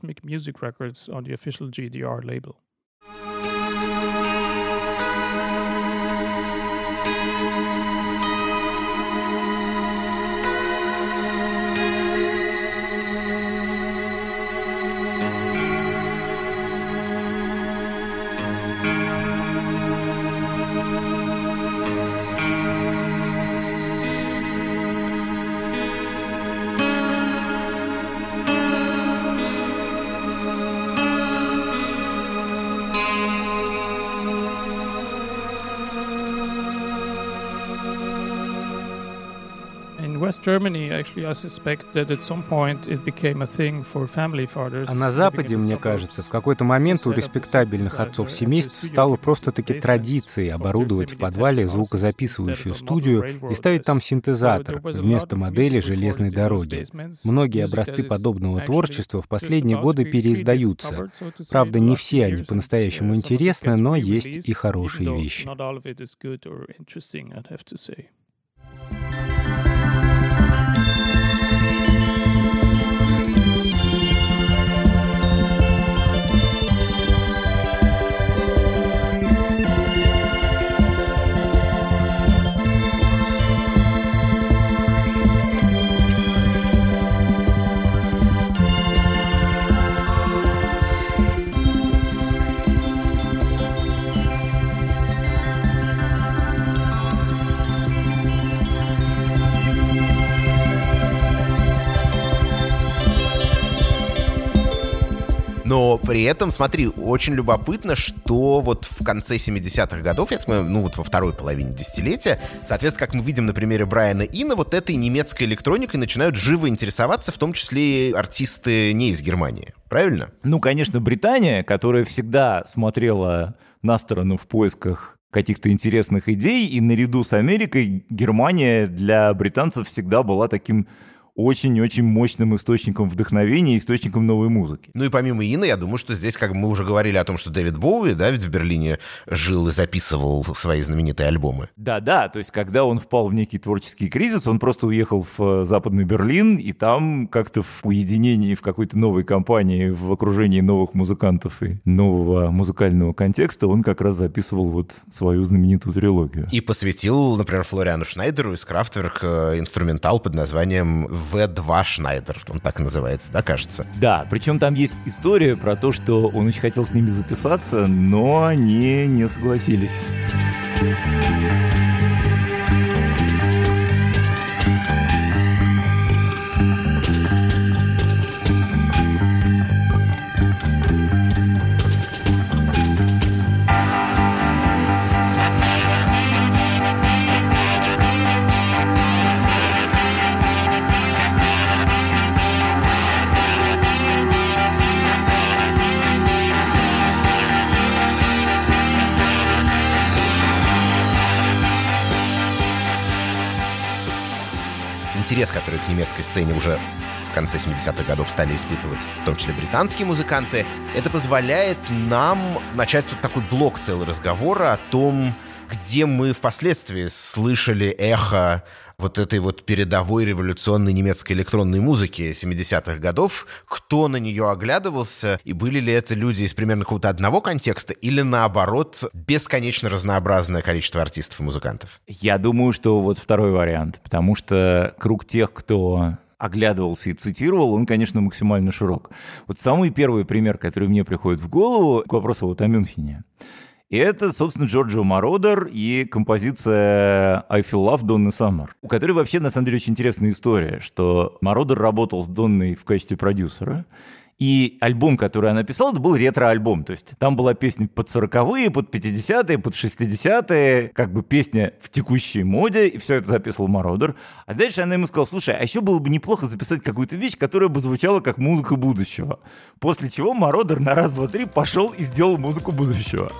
West Germany, actually, I suspect that at some point it became a thing for family fathers.
А на Западе, мне кажется, в какой-то момент у респектабельных отцов семейств стало просто-таки традицией оборудовать в подвале звукозаписывающую студию и ставить там синтезатор вместо модели железной дороги. Многие образцы подобного творчества в последние годы переиздаются. Правда, не все они по-настоящему интересны, но есть и хорошие вещи.
При этом, смотри, очень любопытно, что вот в конце 70-х годов, я так понимаю, ну вот во второй половине десятилетия, соответственно, как мы видим на примере Брайана Ина, вот этой немецкой электроникой начинают живо интересоваться, в том числе и артисты не из Германии. Правильно?
Ну, конечно, Британия, которая всегда смотрела на сторону в поисках каких-то интересных идей, и наряду с Америкой Германия для британцев всегда была таким очень-очень мощным источником вдохновения, источником новой музыки.
Ну и помимо Ина, я думаю, что здесь, как мы уже говорили о том, что Дэвид Боуи, да, ведь в Берлине жил и записывал свои знаменитые альбомы.
Да-да, то есть когда он впал в некий творческий кризис, он просто уехал в э, Западный Берлин, и там как-то в уединении, в какой-то новой компании, в окружении новых музыкантов и нового музыкального контекста, он как раз записывал вот свою знаменитую трилогию.
И посвятил, например, Флориану Шнайдеру из Крафтверк э, инструментал под названием В2 Шнайдер. Он так называется, да, кажется?
Да, причем там есть история про то, что он очень хотел с ними записаться, но они не согласились.
Интерес, который к немецкой сцене уже в конце 70-х годов стали испытывать, в том числе британские музыканты, это позволяет нам начать вот такой блок целый разговора о том, где мы впоследствии слышали эхо вот этой вот передовой революционной немецкой электронной музыки 70-х годов, кто на нее оглядывался, и были ли это люди из примерно какого-то одного контекста, или наоборот, бесконечно разнообразное количество артистов и музыкантов?
Я думаю, что вот второй вариант, потому что круг тех, кто оглядывался и цитировал, он, конечно, максимально широк. Вот самый первый пример, который мне приходит в голову к вопросу вот о Мюнхене, и это, собственно, Джорджо Мародер и композиция I Feel Love Донны Саммер, у которой вообще, на самом деле, очень интересная история, что Мародер работал с Донной в качестве продюсера, и альбом, который она писала, это был ретро-альбом. То есть там была песня под 40-е, под 50-е, под 60-е, как бы песня в текущей моде, и все это записывал Мародер. А дальше она ему сказала, слушай, а еще было бы неплохо записать какую-то вещь, которая бы звучала как музыка будущего. После чего Мародер на раз, два, три пошел и сделал музыку будущего.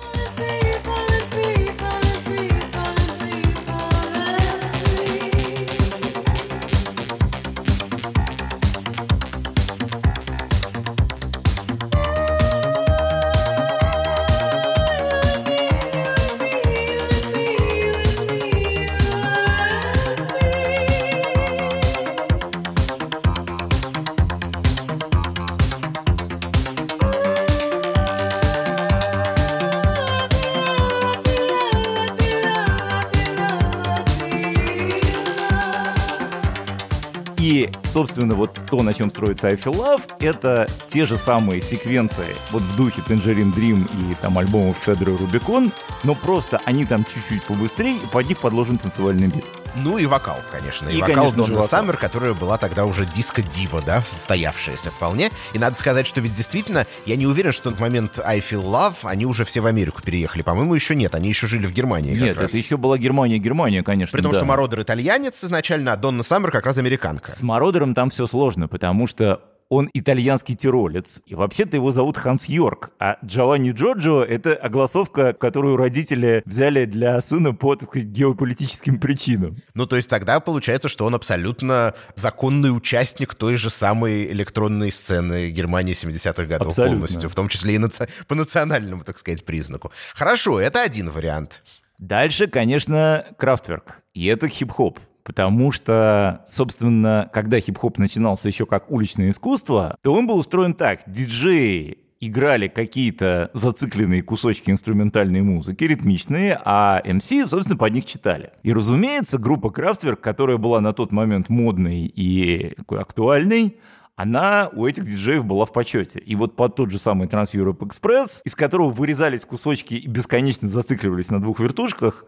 Собственно, вот то, на чем строится I Feel Love, это те же самые секвенции вот в духе Tangerine Dream и там альбомов Федора Рубикон, но просто они там чуть-чуть побыстрее, и под них подложен танцевальный бит.
Ну и вокал, конечно. И,
И,
вокал
конечно
Донна. Саммер, которая была тогда уже диско-дива, да, состоявшаяся вполне. И надо сказать, что ведь действительно, я не уверен, что в момент I Feel Love они уже все в Америку переехали. По-моему, еще нет. Они еще жили в Германии.
Нет,
раз.
это еще была Германия, Германия, конечно.
При том,
да.
что Мародер итальянец изначально, а Донна Саммер как раз американка.
С Мародером там все сложно, потому что он итальянский тиролец, и вообще-то его зовут Ханс Йорк, а Джованни Джорджо — это огласовка, которую родители взяли для сына по, так сказать, геополитическим причинам.
Ну, то есть тогда получается, что он абсолютно законный участник той же самой электронной сцены Германии 70-х годов
Абсолютно.
полностью, в том числе и наци- по национальному, так сказать, признаку. Хорошо, это один вариант.
Дальше, конечно, Крафтверк, и это хип-хоп. Потому что, собственно, когда хип-хоп начинался еще как уличное искусство, то он был устроен так. Диджеи играли какие-то зацикленные кусочки инструментальной музыки, ритмичные, а MC, собственно, под них читали. И, разумеется, группа Крафтверк, которая была на тот момент модной и актуальной, она у этих диджеев была в почете. И вот под тот же самый Trans Europe Express, из которого вырезались кусочки и бесконечно зацикливались на двух вертушках,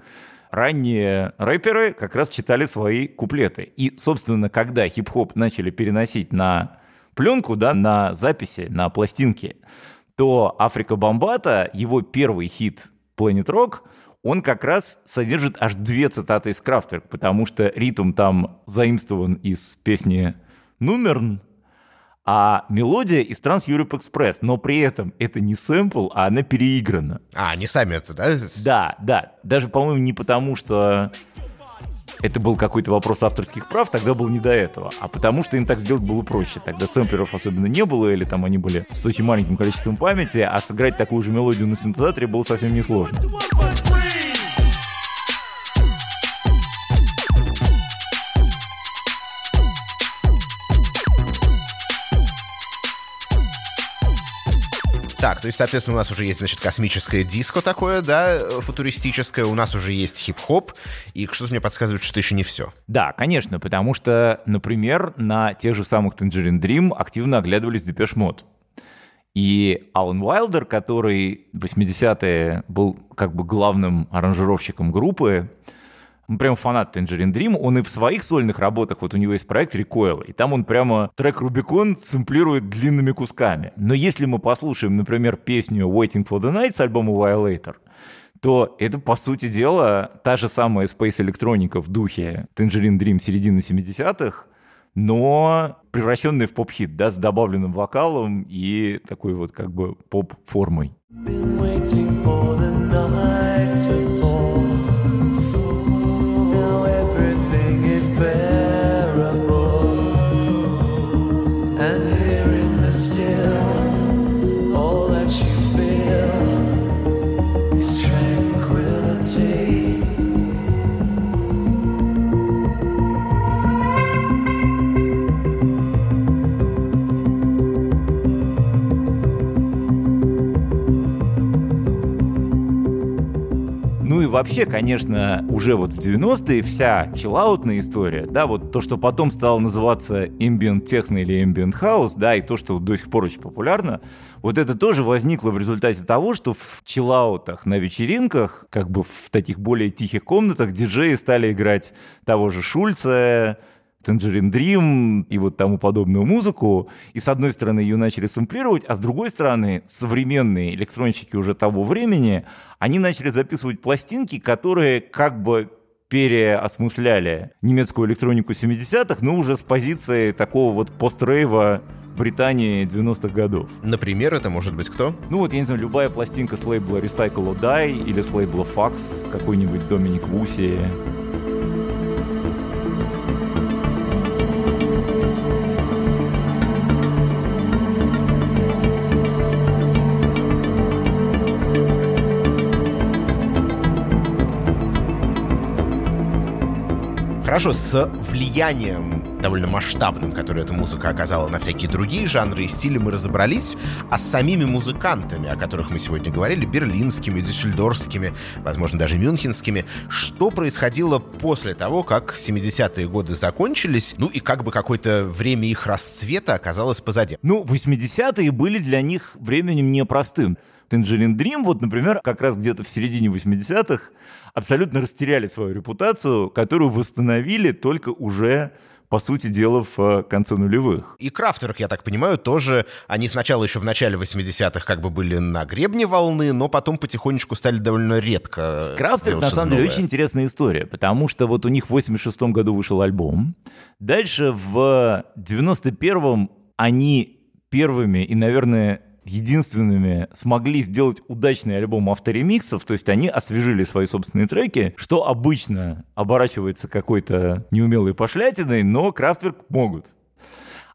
ранние рэперы как раз читали свои куплеты. И, собственно, когда хип-хоп начали переносить на пленку, да, на записи, на пластинки, то Африка Бомбата, его первый хит Planet Rock, он как раз содержит аж две цитаты из Крафтверк, потому что ритм там заимствован из песни «Нумерн», а мелодия из Trans Europe Express, но при этом это не сэмпл, а она переиграна.
А, они сами это, да?
Да, да. Даже, по-моему, не потому, что это был какой-то вопрос авторских прав, тогда был не до этого, а потому что им так сделать было проще. Тогда сэмплеров особенно не было, или там они были с очень маленьким количеством памяти, а сыграть такую же мелодию на синтезаторе было совсем несложно.
Так, то есть, соответственно, у нас уже есть, значит, космическое диско такое, да, футуристическое, у нас уже есть хип-хоп, и что-то мне подсказывает, что это еще не все.
Да, конечно, потому что, например, на тех же самых Tangerine Dream активно оглядывались Depeche Mode. И Алан Уайлдер, который в 80-е был как бы главным аранжировщиком группы, прям фанат Tangerine Dream, он и в своих сольных работах, вот у него есть проект Recoil, и там он прямо трек Rubicon сэмплирует длинными кусками. Но если мы послушаем, например, песню Waiting for the Night с альбома Violator, то это, по сути дела, та же самая Space Electronica в духе Tangerine Dream середины 70-х, но превращенный в поп-хит, да, с добавленным вокалом и такой вот как бы поп-формой.
Been waiting for the night to fall.
Вообще, конечно, уже вот в 90-е вся чиллаутная история, да, вот то, что потом стало называться ambient техно или ambient house, да, и то, что до сих пор очень популярно, вот это тоже возникло в результате того, что в чиллаутах на вечеринках, как бы в таких более тихих комнатах, диджеи стали играть того же Шульца, Tangerine Dream и вот тому подобную музыку, и с одной стороны ее начали сэмплировать, а с другой стороны современные электронщики уже того времени, они начали записывать пластинки, которые как бы переосмысляли немецкую электронику 70-х, но уже с позиции такого вот пострейва Британии 90-х годов.
Например, это может быть кто?
Ну вот, я не знаю, любая пластинка с лейбла Recycle or Die или с лейбла Fax, какой-нибудь Доминик Вуси.
Хорошо, с влиянием довольно масштабным, которое эта музыка оказала на всякие другие жанры и стили, мы разобрались. А с самими музыкантами, о которых мы сегодня говорили, берлинскими, дюссельдорфскими, возможно, даже мюнхенскими, что происходило после того, как 70-е годы закончились, ну и как бы какое-то время их расцвета оказалось позади?
Ну, 80-е были для них временем непростым. Tangerine Dream, вот, например, как раз где-то в середине 80-х абсолютно растеряли свою репутацию, которую восстановили только уже по сути дела, в э, конце нулевых.
И Крафтверк, я так понимаю, тоже, они сначала еще в начале 80-х как бы были на гребне волны, но потом потихонечку стали довольно редко
С Крафтверк, на самом деле, очень интересная история, потому что вот у них в 86 году вышел альбом, дальше в 91-м они первыми и, наверное, единственными смогли сделать удачный альбом авторемиксов, то есть они освежили свои собственные треки, что обычно оборачивается какой-то неумелой пошлятиной, но Крафтверк могут.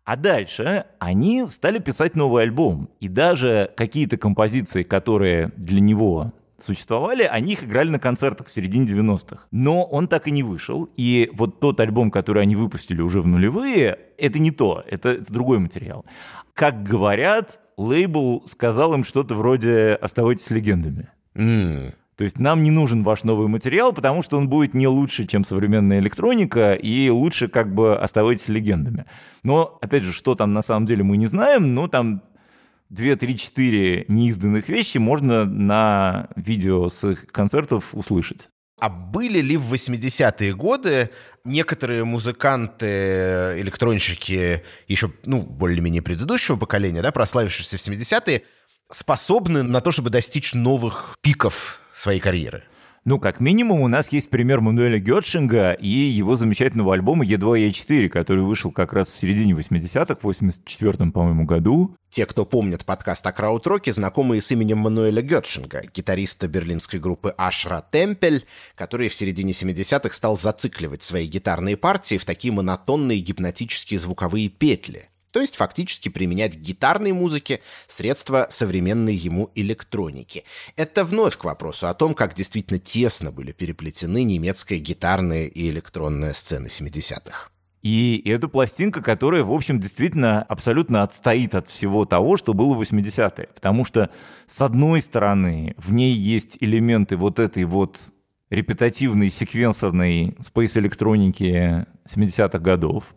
А дальше они стали писать новый альбом. И даже какие-то композиции, которые для него существовали, они их играли на концертах в середине 90-х. Но он так и не вышел. И вот тот альбом, который они выпустили уже в нулевые, это не то, это, это другой материал. Как говорят, лейбл сказал им что-то вроде «оставайтесь легендами».
М.
То есть нам не нужен ваш новый материал, потому что он будет не лучше, чем современная электроника, и лучше как бы оставайтесь легендами. Но, опять же, что там на самом деле мы не знаем, но там 2, 3, 4 неизданных вещи можно на видео с их концертов услышать.
А были ли в 80-е годы некоторые музыканты, электронщики еще, ну, более-менее предыдущего поколения, да, прославившиеся в 70-е, способны на то, чтобы достичь новых пиков своей карьеры?
Ну, как минимум, у нас есть пример Мануэля Гетшинга и его замечательного альбома Е2 Е4, который вышел как раз в середине 80-х, в 84-м, по-моему, году.
Те, кто помнит подкаст о краудроке, знакомые с именем Мануэля Гетшинга, гитариста берлинской группы Ашра Темпель, который в середине 70-х стал зацикливать свои гитарные партии в такие монотонные гипнотические звуковые петли. То есть фактически применять к гитарной музыке средства современной ему электроники. Это вновь к вопросу о том, как действительно тесно были переплетены немецкая гитарная и электронная сцены 70-х.
И это пластинка, которая, в общем, действительно абсолютно отстоит от всего того, что было в 80-е. Потому что, с одной стороны, в ней есть элементы вот этой вот репетативной, секвенсорной спейс-электроники 70-х годов.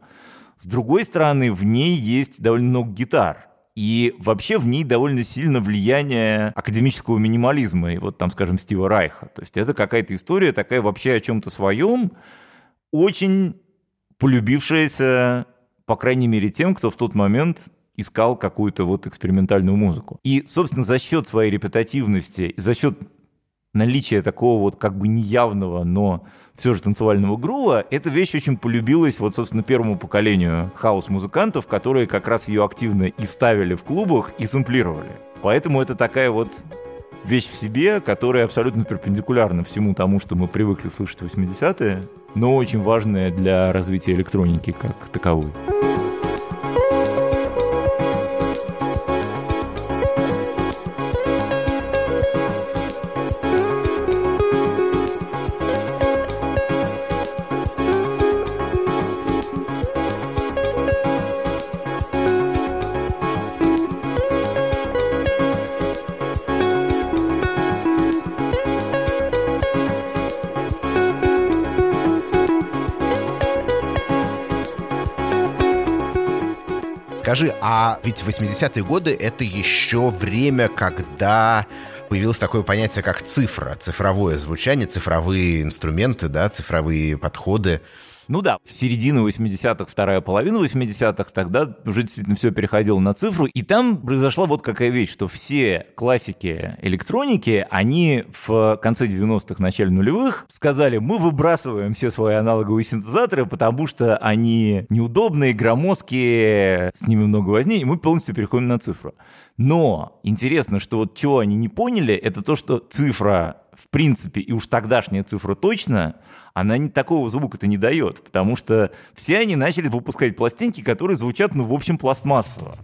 С другой стороны, в ней есть довольно много гитар. И вообще в ней довольно сильно влияние академического минимализма, и вот там, скажем, Стива Райха. То есть это какая-то история такая вообще о чем-то своем, очень полюбившаяся, по крайней мере, тем, кто в тот момент искал какую-то вот экспериментальную музыку. И, собственно, за счет своей репетативности, за счет наличия такого вот как бы неявного, но все же танцевального грува, эта вещь очень полюбилась вот, собственно, первому поколению хаус-музыкантов, которые как раз ее активно и ставили в клубах, и сэмплировали. Поэтому это такая вот вещь в себе, которая абсолютно перпендикулярна всему тому, что мы привыкли слышать в 80-е, но очень важная для развития электроники как таковой.
Скажи, а ведь 80-е годы — это еще время, когда появилось такое понятие, как цифра, цифровое звучание, цифровые инструменты, да, цифровые подходы.
Ну да, в середине 80-х, вторая половина 80-х, тогда уже действительно все переходило на цифру, и там произошла вот какая вещь, что все классики электроники, они в конце 90-х, начале нулевых сказали, мы выбрасываем все свои аналоговые синтезаторы, потому что они неудобные, громоздкие, с ними много возни, и мы полностью переходим на цифру. Но интересно, что вот чего они не поняли, это то, что цифра в принципе, и уж тогдашняя цифра точно, она не, такого звука-то не дает, потому что все они начали выпускать пластинки, которые звучат, ну, в общем, пластмассово.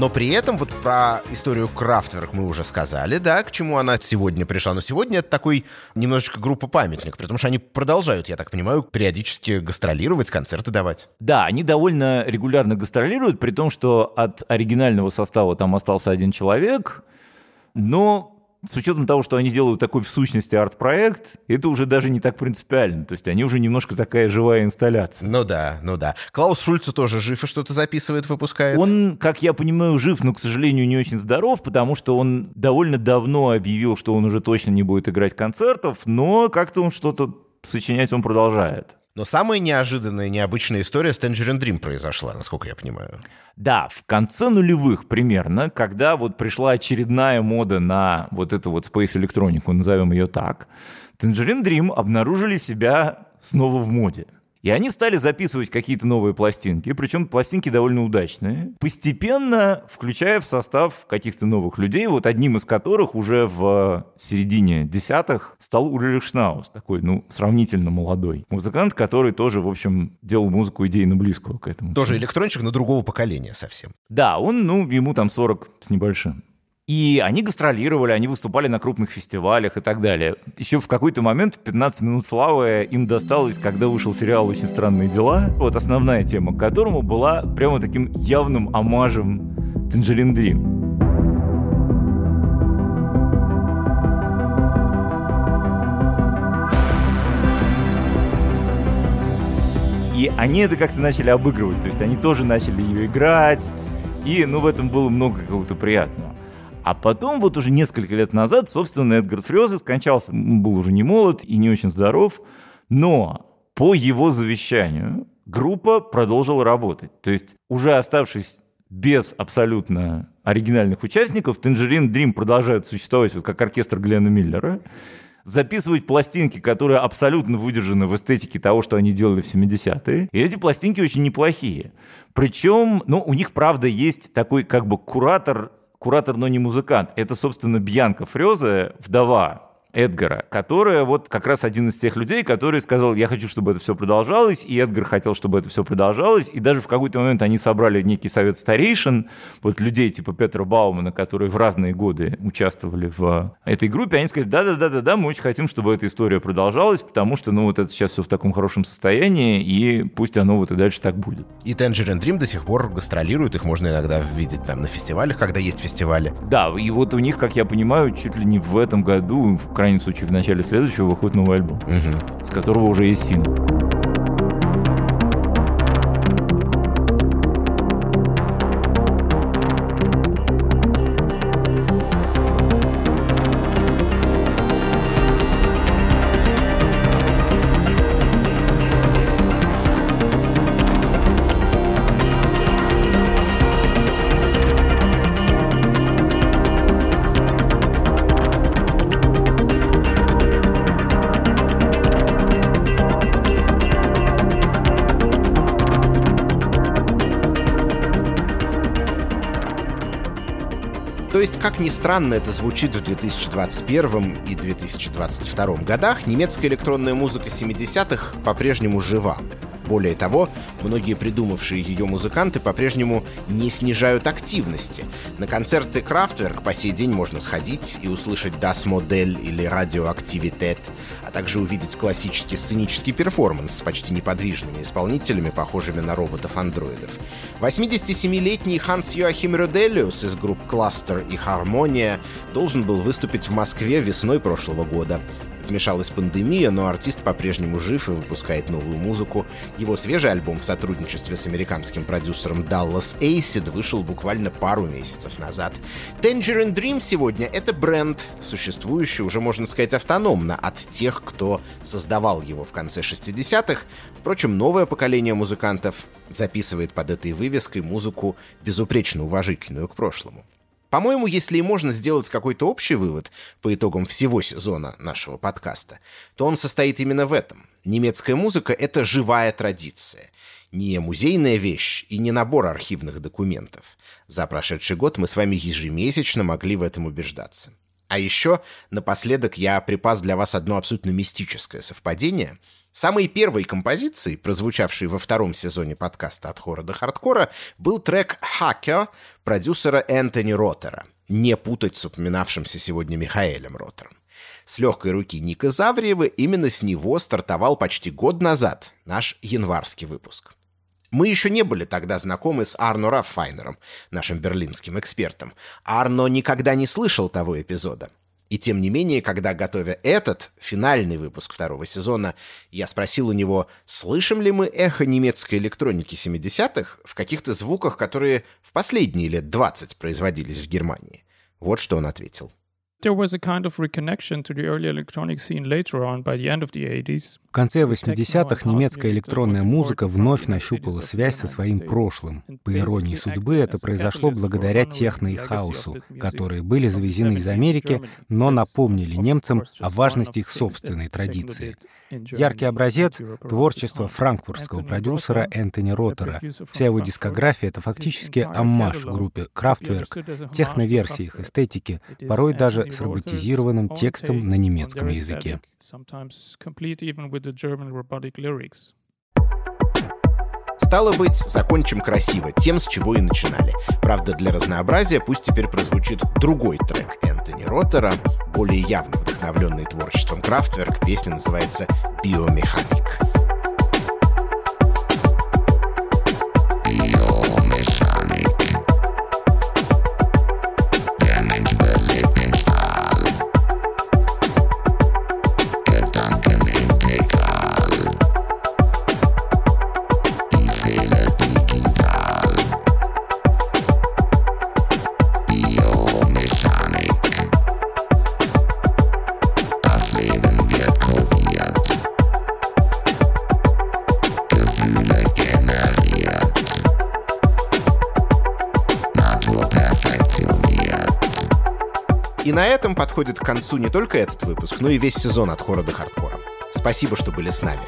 Но при этом вот про историю Крафтверк мы уже сказали, да, к чему она сегодня пришла. Но сегодня это такой немножечко группа памятник, потому что они продолжают, я так понимаю, периодически гастролировать, концерты давать.
Да, они довольно регулярно гастролируют, при том, что от оригинального состава там остался один человек, но с учетом того, что они делают такой в сущности арт-проект, это уже даже не так принципиально. То есть они уже немножко такая живая инсталляция.
Ну да, ну да. Клаус Шульце тоже жив и что-то записывает, выпускает.
Он, как я понимаю, жив, но, к сожалению, не очень здоров, потому что он довольно давно объявил, что он уже точно не будет играть концертов, но как-то он что-то сочинять он продолжает.
Но самая неожиданная, необычная история с Tangerine Dream произошла, насколько я понимаю.
Да, в конце нулевых примерно, когда вот пришла очередная мода на вот эту вот Space электронику, назовем ее так, Tangerine Dream обнаружили себя снова в моде. И они стали записывать какие-то новые пластинки, причем пластинки довольно удачные, постепенно включая в состав каких-то новых людей, вот одним из которых уже в середине десятых стал Ульрих Шнаус, такой, ну, сравнительно молодой музыкант, который тоже, в общем, делал музыку идейно близкую к этому.
Тоже электрончик, но другого поколения совсем.
Да, он, ну, ему там 40 с небольшим. И они гастролировали, они выступали на крупных фестивалях и так далее. Еще в какой-то момент 15 минут славы им досталось, когда вышел сериал «Очень странные дела». Вот основная тема к которому была прямо таким явным омажем Tangerine Dream. И они это как-то начали обыгрывать, то есть они тоже начали ее играть, и, ну, в этом было много какого-то приятного. А потом, вот уже несколько лет назад, собственно, Эдгар Фрёзе скончался. Он был уже не молод и не очень здоров, но по его завещанию группа продолжила работать. То есть, уже оставшись без абсолютно оригинальных участников, Tangerine Dream продолжает существовать вот как оркестр Глена Миллера, записывать пластинки, которые абсолютно выдержаны в эстетике того, что они делали в 70-е. И эти пластинки очень неплохие. Причем, ну, у них, правда, есть такой как бы куратор, куратор, но не музыкант. Это, собственно, Бьянка Фрезе, вдова Эдгара, которая вот как раз один из тех людей, который сказал, я хочу, чтобы это все продолжалось, и Эдгар хотел, чтобы это все продолжалось, и даже в какой-то момент они собрали некий совет старейшин, вот людей типа Петра Баумана, которые в разные годы участвовали в этой группе, они сказали, да-да-да-да, мы очень хотим, чтобы эта история продолжалась, потому что, ну, вот это сейчас все в таком хорошем состоянии, и пусть оно вот и дальше так будет.
И Tangerine Dream до сих пор гастролирует, их можно иногда видеть там на фестивалях, когда есть фестивали.
Да, и вот у них, как я понимаю, чуть ли не в этом году, в крайнем случае в начале следующего выходит новый альбом,
Мгм.
с которого уже есть сингл.
Как ни странно это звучит в 2021 и 2022 годах, немецкая электронная музыка 70-х по-прежнему жива. Более того, многие придумавшие ее музыканты по-прежнему не снижают активности. На концерты Крафтверк по сей день можно сходить и услышать Das Modell или Radioaktivität, а также увидеть классический сценический перформанс с почти неподвижными исполнителями, похожими на роботов-андроидов. 87-летний Ханс Йоахим Рюделиус из групп Cluster и Harmonia должен был выступить в Москве весной прошлого года. Вмешалась пандемия, но артист по-прежнему жив и выпускает новую музыку. Его свежий альбом в сотрудничестве с американским продюсером Dallas Acid вышел буквально пару месяцев назад. Tangerine Dream сегодня — это бренд, существующий уже, можно сказать, автономно от тех, кто создавал его в конце 60-х. Впрочем, новое поколение музыкантов записывает под этой вывеской музыку безупречно уважительную к прошлому. По-моему, если и можно сделать какой-то общий вывод по итогам всего сезона нашего подкаста, то он состоит именно в этом. Немецкая музыка — это живая традиция. Не музейная вещь и не набор архивных документов. За прошедший год мы с вами ежемесячно могли в этом убеждаться. А еще, напоследок, я припас для вас одно абсолютно мистическое совпадение — Самой первой композицией, прозвучавшей во втором сезоне подкаста «От хора до хардкора», был трек «Hacker» продюсера Энтони Роттера, не путать с упоминавшимся сегодня Михаэлем Роттером. С легкой руки Ника Завриева именно с него стартовал почти год назад наш январский выпуск. Мы еще не были тогда знакомы с Арно Раффайнером, нашим берлинским экспертом. Арно никогда не слышал того эпизода. И тем не менее, когда, готовя этот, финальный выпуск второго сезона, я спросил у него, слышим ли мы эхо немецкой электроники 70-х в каких-то звуках, которые в последние лет 20 производились в Германии. Вот что он ответил.
There was a kind of reconnection to the early electronic scene later on by the end of the 80s.
В конце 80-х немецкая электронная музыка вновь нащупала связь со своим прошлым. По иронии судьбы, это произошло благодаря техно и хаосу, которые были завезены из Америки, но напомнили немцам о важности их собственной традиции. Яркий образец — творчество франкфуртского продюсера Энтони Роттера. Вся его дискография — это фактически аммаж группе Kraftwerk, техноверсии их эстетики, порой даже с роботизированным текстом на немецком языке.
Стало быть, закончим красиво, тем, с чего и начинали. Правда, для разнообразия пусть теперь прозвучит другой трек Энтони Роттера, более явно вдохновленный творчеством Крафтверк. Песня называется «Биомеханик». На этом подходит к концу не только этот выпуск, но и весь сезон от хора до хардкора. Спасибо, что были с нами.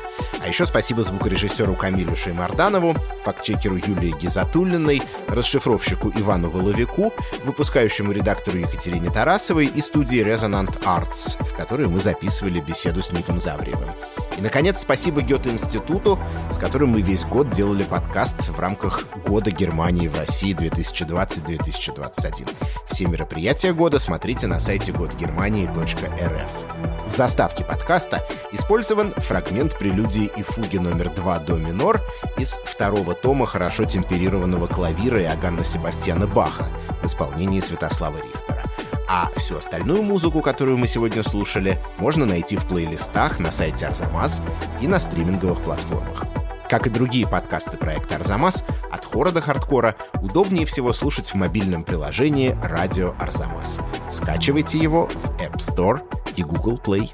А еще спасибо звукорежиссеру Камилю Шеймарданову, фактчекеру Юлии Гизатуллиной, расшифровщику Ивану Воловику, выпускающему редактору Екатерине Тарасовой и студии Resonant Arts, в которой мы записывали беседу с Ником Завриевым. И, наконец, спасибо Гёте-институту, с которым мы весь год делали подкаст в рамках Года Германии в России 2020-2021. Все мероприятия года смотрите на сайте годгермании.рф. В заставке подкаста использован фрагмент прелюдии и фуги номер 2 до минор из второго тома хорошо темперированного клавира Иоганна Себастьяна Баха в исполнении Святослава Рихтера. А всю остальную музыку, которую мы сегодня слушали, можно найти в плейлистах на сайте Арзамас и на стриминговых платформах. Как и другие подкасты проекта Арзамас, от хора до хардкора удобнее всего слушать в мобильном приложении «Радио Арзамас». Скачивайте его в App Store и Google Play.